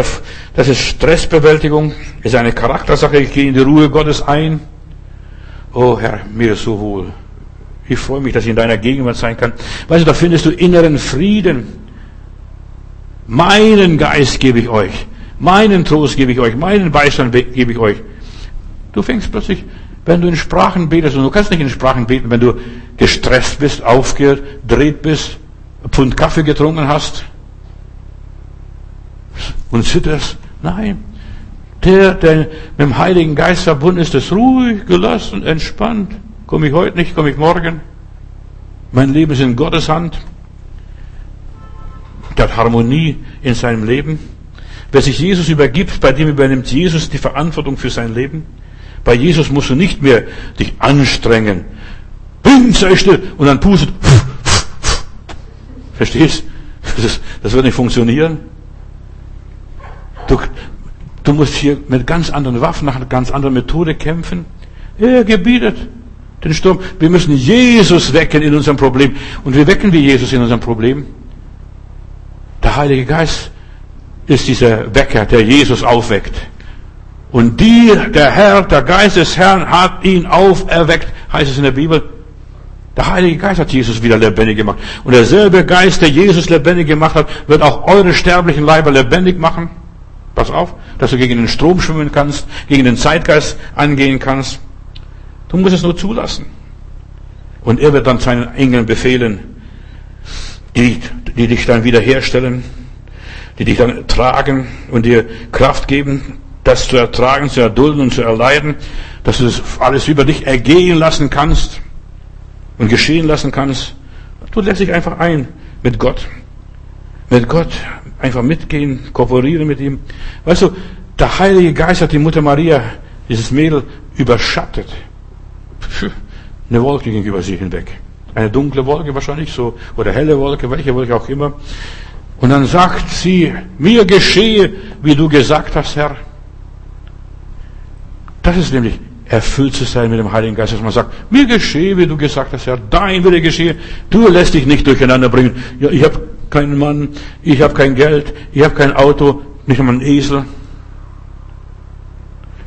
Speaker 1: das ist Stressbewältigung, ist eine Charaktersache. Ich gehe in die Ruhe Gottes ein. Oh Herr, mir ist so wohl. Ich freue mich, dass ich in deiner Gegenwart sein kann. Weißt du, da findest du inneren Frieden. Meinen Geist gebe ich euch. Meinen Trost gebe ich euch. Meinen Beistand gebe ich euch. Du fängst plötzlich, wenn du in Sprachen betest, und du kannst nicht in Sprachen beten, wenn du gestresst bist, aufgedreht bist, ein Pfund Kaffee getrunken hast und zitterst. Nein. Der, der mit dem Heiligen Geist verbunden ist, ist ruhig, gelassen, entspannt. Komme ich heute nicht, komme ich morgen. Mein Leben ist in Gottes Hand. Der hat Harmonie in seinem Leben. Wer sich Jesus übergibt, bei dem übernimmt Jesus die Verantwortung für sein Leben. Bei Jesus musst du nicht mehr dich anstrengen. Still. Und dann pustet. Verstehst? Das, das wird nicht funktionieren. Du, du musst hier mit ganz anderen Waffen, nach einer ganz anderen Methode kämpfen. Er gebietet den Sturm. Wir müssen Jesus wecken in unserem Problem. Und wie wecken wir Jesus in unserem Problem? Der Heilige Geist ist dieser Wecker, der Jesus aufweckt. Und die, der Herr, der Geist des Herrn hat ihn auferweckt, heißt es in der Bibel. Der Heilige Geist hat Jesus wieder lebendig gemacht. Und derselbe Geist, der Jesus lebendig gemacht hat, wird auch eure sterblichen Leiber lebendig machen. Pass auf, dass du gegen den Strom schwimmen kannst, gegen den Zeitgeist angehen kannst. Du musst es nur zulassen. Und er wird dann seinen Engeln befehlen, die, die dich dann wiederherstellen, die dich dann tragen und dir Kraft geben, das zu ertragen, zu erdulden und zu erleiden, dass du das alles über dich ergehen lassen kannst und geschehen lassen kannst. Du lässt dich einfach ein mit Gott. Mit Gott einfach mitgehen, kooperieren mit ihm. Weißt du, der Heilige Geist hat die Mutter Maria, dieses Mädel, überschattet. Eine Wolke ging über sie hinweg. Eine dunkle Wolke wahrscheinlich so, oder helle Wolke, welche Wolke auch immer. Und dann sagt sie, mir geschehe, wie du gesagt hast, Herr. Das ist nämlich erfüllt zu sein mit dem Heiligen Geist, dass man sagt, mir geschehe, wie du gesagt hast, Herr, dein Wille geschehe. Du lässt dich nicht durcheinander bringen. Ja, ich habe keinen Mann, ich habe kein Geld, ich habe kein Auto, nicht einmal einen Esel.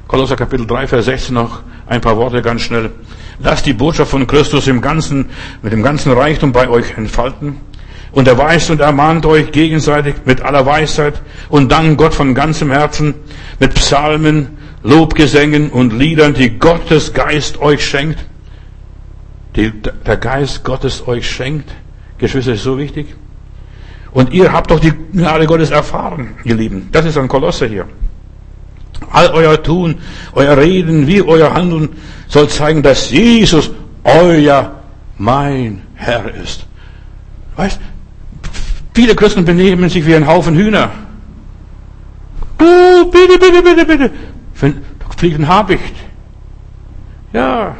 Speaker 1: Kolosser Kapitel 3, Vers 16 noch ein paar Worte ganz schnell. Lasst die Botschaft von Christus im Ganzen, mit dem ganzen Reichtum bei euch entfalten. Und erweist und ermahnt euch gegenseitig mit aller Weisheit und dank Gott von ganzem Herzen mit Psalmen, Lobgesängen und Liedern, die Gottes Geist euch schenkt. Die der Geist Gottes euch schenkt. Geschwister, ist so wichtig. Und ihr habt doch die Gnade Gottes erfahren, ihr Lieben. Das ist ein Kolosser hier. All euer Tun, euer Reden, wie euer Handeln soll zeigen, dass Jesus euer, mein Herr ist. Weißt, viele Christen benehmen sich wie ein Haufen Hühner. Oh, bitte, bitte, bitte, bitte. Fliegt ein Habicht. Ja,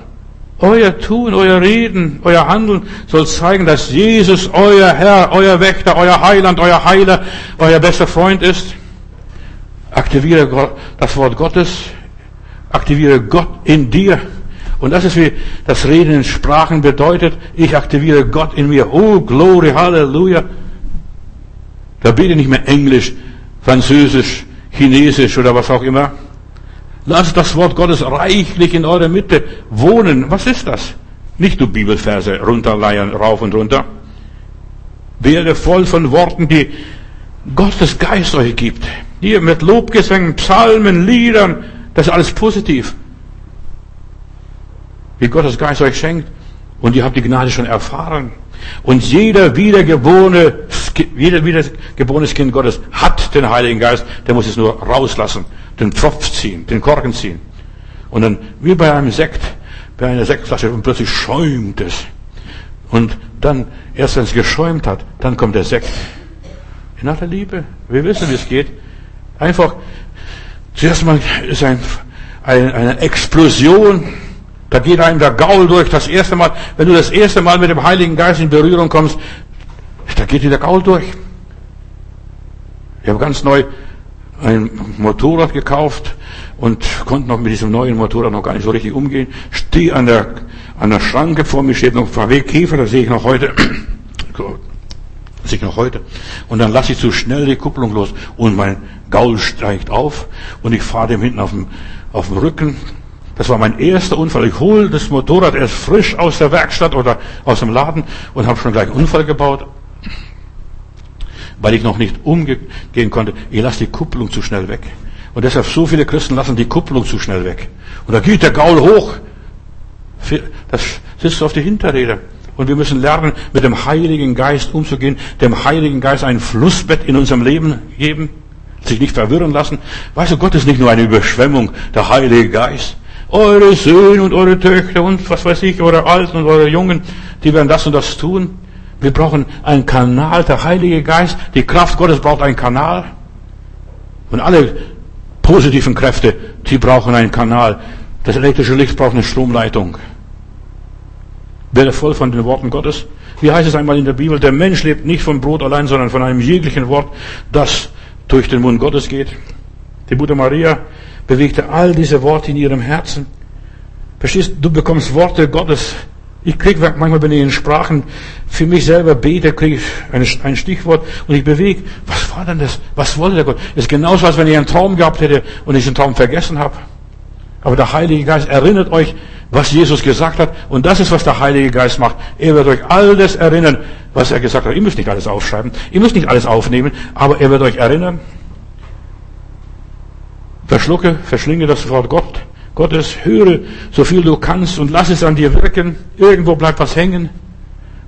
Speaker 1: euer Tun, euer Reden, euer Handeln soll zeigen, dass Jesus euer Herr, euer Wächter, euer Heiland, euer Heiler, euer bester Freund ist. Aktiviere das Wort Gottes, aktiviere Gott in dir. Und das ist wie das Reden in Sprachen bedeutet. Ich aktiviere Gott in mir. Oh, Glory, Halleluja. Da bete nicht mehr Englisch, Französisch, Chinesisch oder was auch immer. Lasst das Wort Gottes reichlich in eurer Mitte wohnen. Was ist das? Nicht du Bibelverse runterleiern, rauf und runter. Werde voll von Worten, die Gottes Geist euch gibt. Hier mit Lobgesängen, Psalmen, Liedern, das ist alles positiv. Wie Gottes Geist euch schenkt. Und ihr habt die Gnade schon erfahren. Und jeder wiedergeborene, jeder wiedergeborenes Kind Gottes hat den Heiligen Geist, der muss es nur rauslassen, den Pfropf ziehen, den Korken ziehen. Und dann, wie bei einem Sekt, bei einer Sektflasche, und plötzlich schäumt es. Und dann, erst wenn es geschäumt hat, dann kommt der Sekt. In aller Liebe. Wir wissen, wie es geht. Einfach, zuerst mal ist ein, ein, eine Explosion, da geht einem der Gaul durch. Das erste Mal, wenn du das erste Mal mit dem Heiligen Geist in Berührung kommst, da geht dir der Gaul durch. Ich habe ganz neu ein Motorrad gekauft und konnte noch mit diesem neuen Motorrad noch gar nicht so richtig umgehen. Stehe an der, an der Schranke, vor mir steht noch VW Käfer, das sehe ich noch heute. [coughs] sehe ich noch heute. Und dann lasse ich zu schnell die Kupplung los und mein Gaul steigt auf und ich fahre dem hinten auf dem, auf dem Rücken. Das war mein erster Unfall. Ich hole das Motorrad erst frisch aus der Werkstatt oder aus dem Laden und habe schon gleich einen Unfall gebaut weil ich noch nicht umgehen konnte. Ich lasse die Kupplung zu schnell weg. Und deshalb so viele Christen lassen die Kupplung zu schnell weg. Und da geht der Gaul hoch. Das sitzt auf die Hinterräder. Und wir müssen lernen, mit dem Heiligen Geist umzugehen, dem Heiligen Geist ein Flussbett in unserem Leben geben, sich nicht verwirren lassen. Weißt du, Gott ist nicht nur eine Überschwemmung, der Heilige Geist. Eure Söhne und eure Töchter und was weiß ich, eure Alten und eure Jungen, die werden das und das tun. Wir brauchen einen Kanal, der Heilige Geist, die Kraft Gottes braucht einen Kanal. Und alle positiven Kräfte, die brauchen einen Kanal. Das elektrische Licht braucht eine Stromleitung. Werde voll von den Worten Gottes. Wie heißt es einmal in der Bibel? Der Mensch lebt nicht von Brot allein, sondern von einem jeglichen Wort, das durch den Mund Gottes geht. Die Mutter Maria bewegte all diese Worte in ihrem Herzen. Verstehst du, bekommst Worte Gottes ich kriege manchmal, wenn ich in Sprachen für mich selber bete, kriege ich ein, Stichwort und ich bewege. Was war denn das? Was wollte der Gott? Das ist genauso, als wenn ich einen Traum gehabt hätte und ich den Traum vergessen habe. Aber der Heilige Geist erinnert euch, was Jesus gesagt hat. Und das ist, was der Heilige Geist macht. Er wird euch alles erinnern, was er gesagt hat. Ihr müsst nicht alles aufschreiben. Ihr müsst nicht alles aufnehmen. Aber er wird euch erinnern. Verschlucke, verschlinge das Wort Gott. Gottes, höre so viel du kannst und lass es an dir wirken. Irgendwo bleibt was hängen.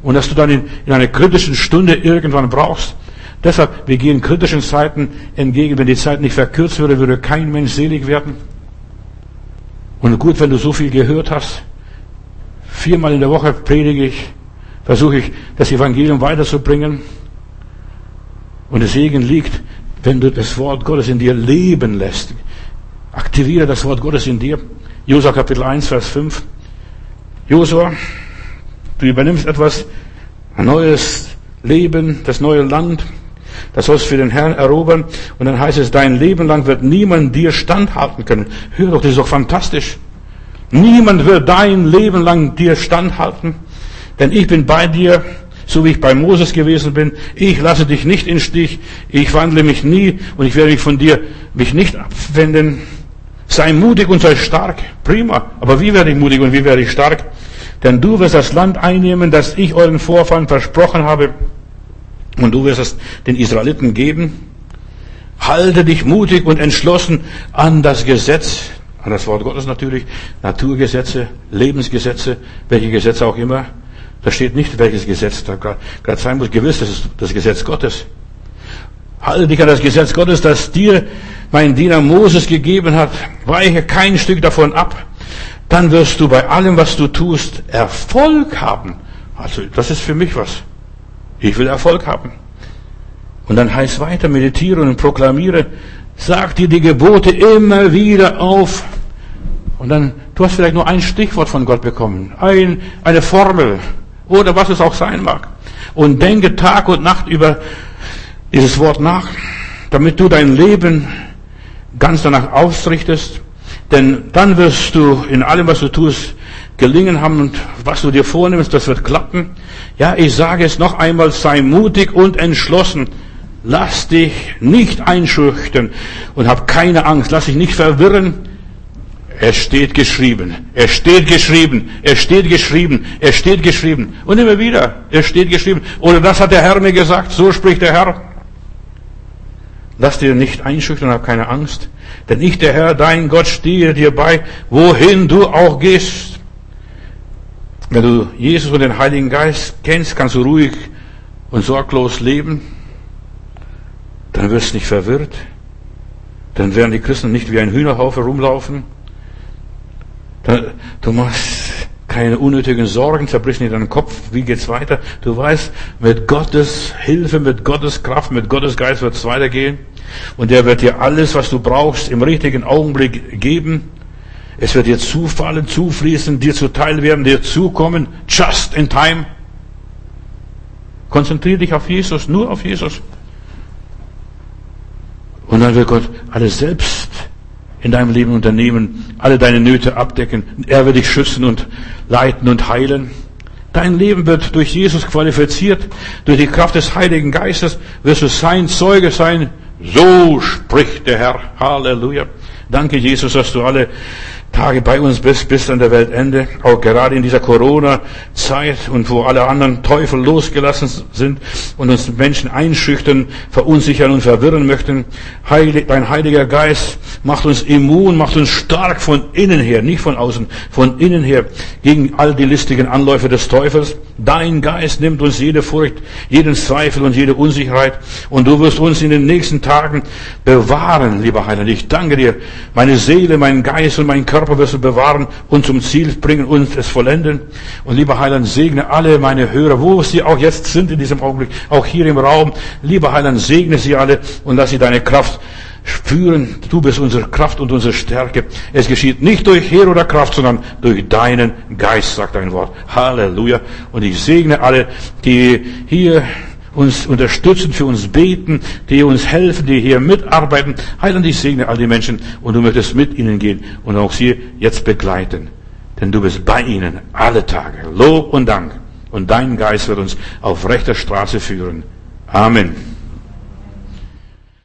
Speaker 1: Und dass du dann in, in einer kritischen Stunde irgendwann brauchst. Deshalb, wir gehen kritischen Zeiten entgegen. Wenn die Zeit nicht verkürzt würde, würde kein Mensch selig werden. Und gut, wenn du so viel gehört hast. Viermal in der Woche predige ich, versuche ich, das Evangelium weiterzubringen. Und der Segen liegt, wenn du das Wort Gottes in dir leben lässt. Aktiviere das Wort Gottes in dir. Josua Kapitel 1, Vers 5. Josua, du übernimmst etwas, ein neues Leben, das neue Land, das sollst du für den Herrn erobern. Und dann heißt es, dein Leben lang wird niemand dir standhalten können. Hör doch, das ist doch fantastisch. Niemand wird dein Leben lang dir standhalten. Denn ich bin bei dir, so wie ich bei Moses gewesen bin. Ich lasse dich nicht in Stich. Ich wandle mich nie und ich werde mich von dir mich nicht abwenden. Sei mutig und sei stark. Prima. Aber wie werde ich mutig und wie werde ich stark? Denn du wirst das Land einnehmen, das ich euren Vorfahren versprochen habe. Und du wirst es den Israeliten geben. Halte dich mutig und entschlossen an das Gesetz, an das Wort Gottes natürlich, Naturgesetze, Lebensgesetze, welche Gesetze auch immer. Da steht nicht, welches Gesetz da gerade sein muss. Gewiss, das ist das Gesetz Gottes. Halte dich an das Gesetz Gottes, das dir mein Diener Moses gegeben hat. Weiche kein Stück davon ab. Dann wirst du bei allem, was du tust, Erfolg haben. Also, das ist für mich was. Ich will Erfolg haben. Und dann heißt weiter, meditiere und proklamiere, sag dir die Gebote immer wieder auf. Und dann, du hast vielleicht nur ein Stichwort von Gott bekommen, ein, eine Formel oder was es auch sein mag. Und denke Tag und Nacht über dieses Wort nach, damit du dein Leben ganz danach ausrichtest. Denn dann wirst du in allem, was du tust, gelingen haben und was du dir vornimmst, das wird klappen. Ja, ich sage es noch einmal, sei mutig und entschlossen. Lass dich nicht einschüchtern und hab keine Angst. Lass dich nicht verwirren. Es steht geschrieben. Es steht geschrieben. Es steht geschrieben. Es steht geschrieben. Und immer wieder. Es steht geschrieben. Oder das hat der Herr mir gesagt. So spricht der Herr. Lass dir nicht einschüchtern, hab keine Angst. Denn ich, der Herr, dein Gott, stehe dir bei, wohin du auch gehst. Wenn du Jesus und den Heiligen Geist kennst, kannst du ruhig und sorglos leben. Dann wirst du nicht verwirrt. Dann werden die Christen nicht wie ein Hühnerhaufe rumlaufen. Du machst keine unnötigen Sorgen, zerbricht nicht deinen Kopf, wie geht's weiter? Du weißt, mit Gottes Hilfe, mit Gottes Kraft, mit Gottes Geist wird es weitergehen. Und er wird dir alles, was du brauchst, im richtigen Augenblick geben. Es wird dir zufallen, zufließen, dir zuteil werden, dir zukommen, just in time. Konzentriere dich auf Jesus, nur auf Jesus. Und dann wird Gott alles selbst in deinem Leben unternehmen, alle deine Nöte abdecken. Er wird dich schützen und leiten und heilen. Dein Leben wird durch Jesus qualifiziert. Durch die Kraft des Heiligen Geistes wirst du sein Zeuge sein. So spricht der Herr. Halleluja. Danke, Jesus, dass du alle Tage bei uns bist, bis an der Weltende, auch gerade in dieser Corona-Zeit und wo alle anderen Teufel losgelassen sind und uns Menschen einschüchtern, verunsichern und verwirren möchten. Heilig, dein Heiliger Geist macht uns immun, macht uns stark von innen her, nicht von außen, von innen her, gegen all die listigen Anläufe des Teufels. Dein Geist nimmt uns jede Furcht, jeden Zweifel und jede Unsicherheit und du wirst uns in den nächsten Tagen bewahren, lieber Heiland. Ich danke dir, meine Seele, mein Geist und mein Körper Körper wirst du bewahren und zum Ziel bringen und es vollenden. Und lieber Heiland, segne alle meine Hörer, wo sie auch jetzt sind in diesem Augenblick, auch hier im Raum. Lieber Heiland, segne sie alle und lass sie deine Kraft spüren. Du bist unsere Kraft und unsere Stärke. Es geschieht nicht durch Heer oder Kraft, sondern durch deinen Geist, sagt dein Wort. Halleluja. Und ich segne alle, die hier uns unterstützen, für uns beten, die uns helfen, die hier mitarbeiten. Heiland, ich segne all die Menschen und du möchtest mit ihnen gehen und auch sie jetzt begleiten. Denn du bist bei ihnen alle Tage. Lob und Dank. Und dein Geist wird uns auf rechter Straße führen. Amen.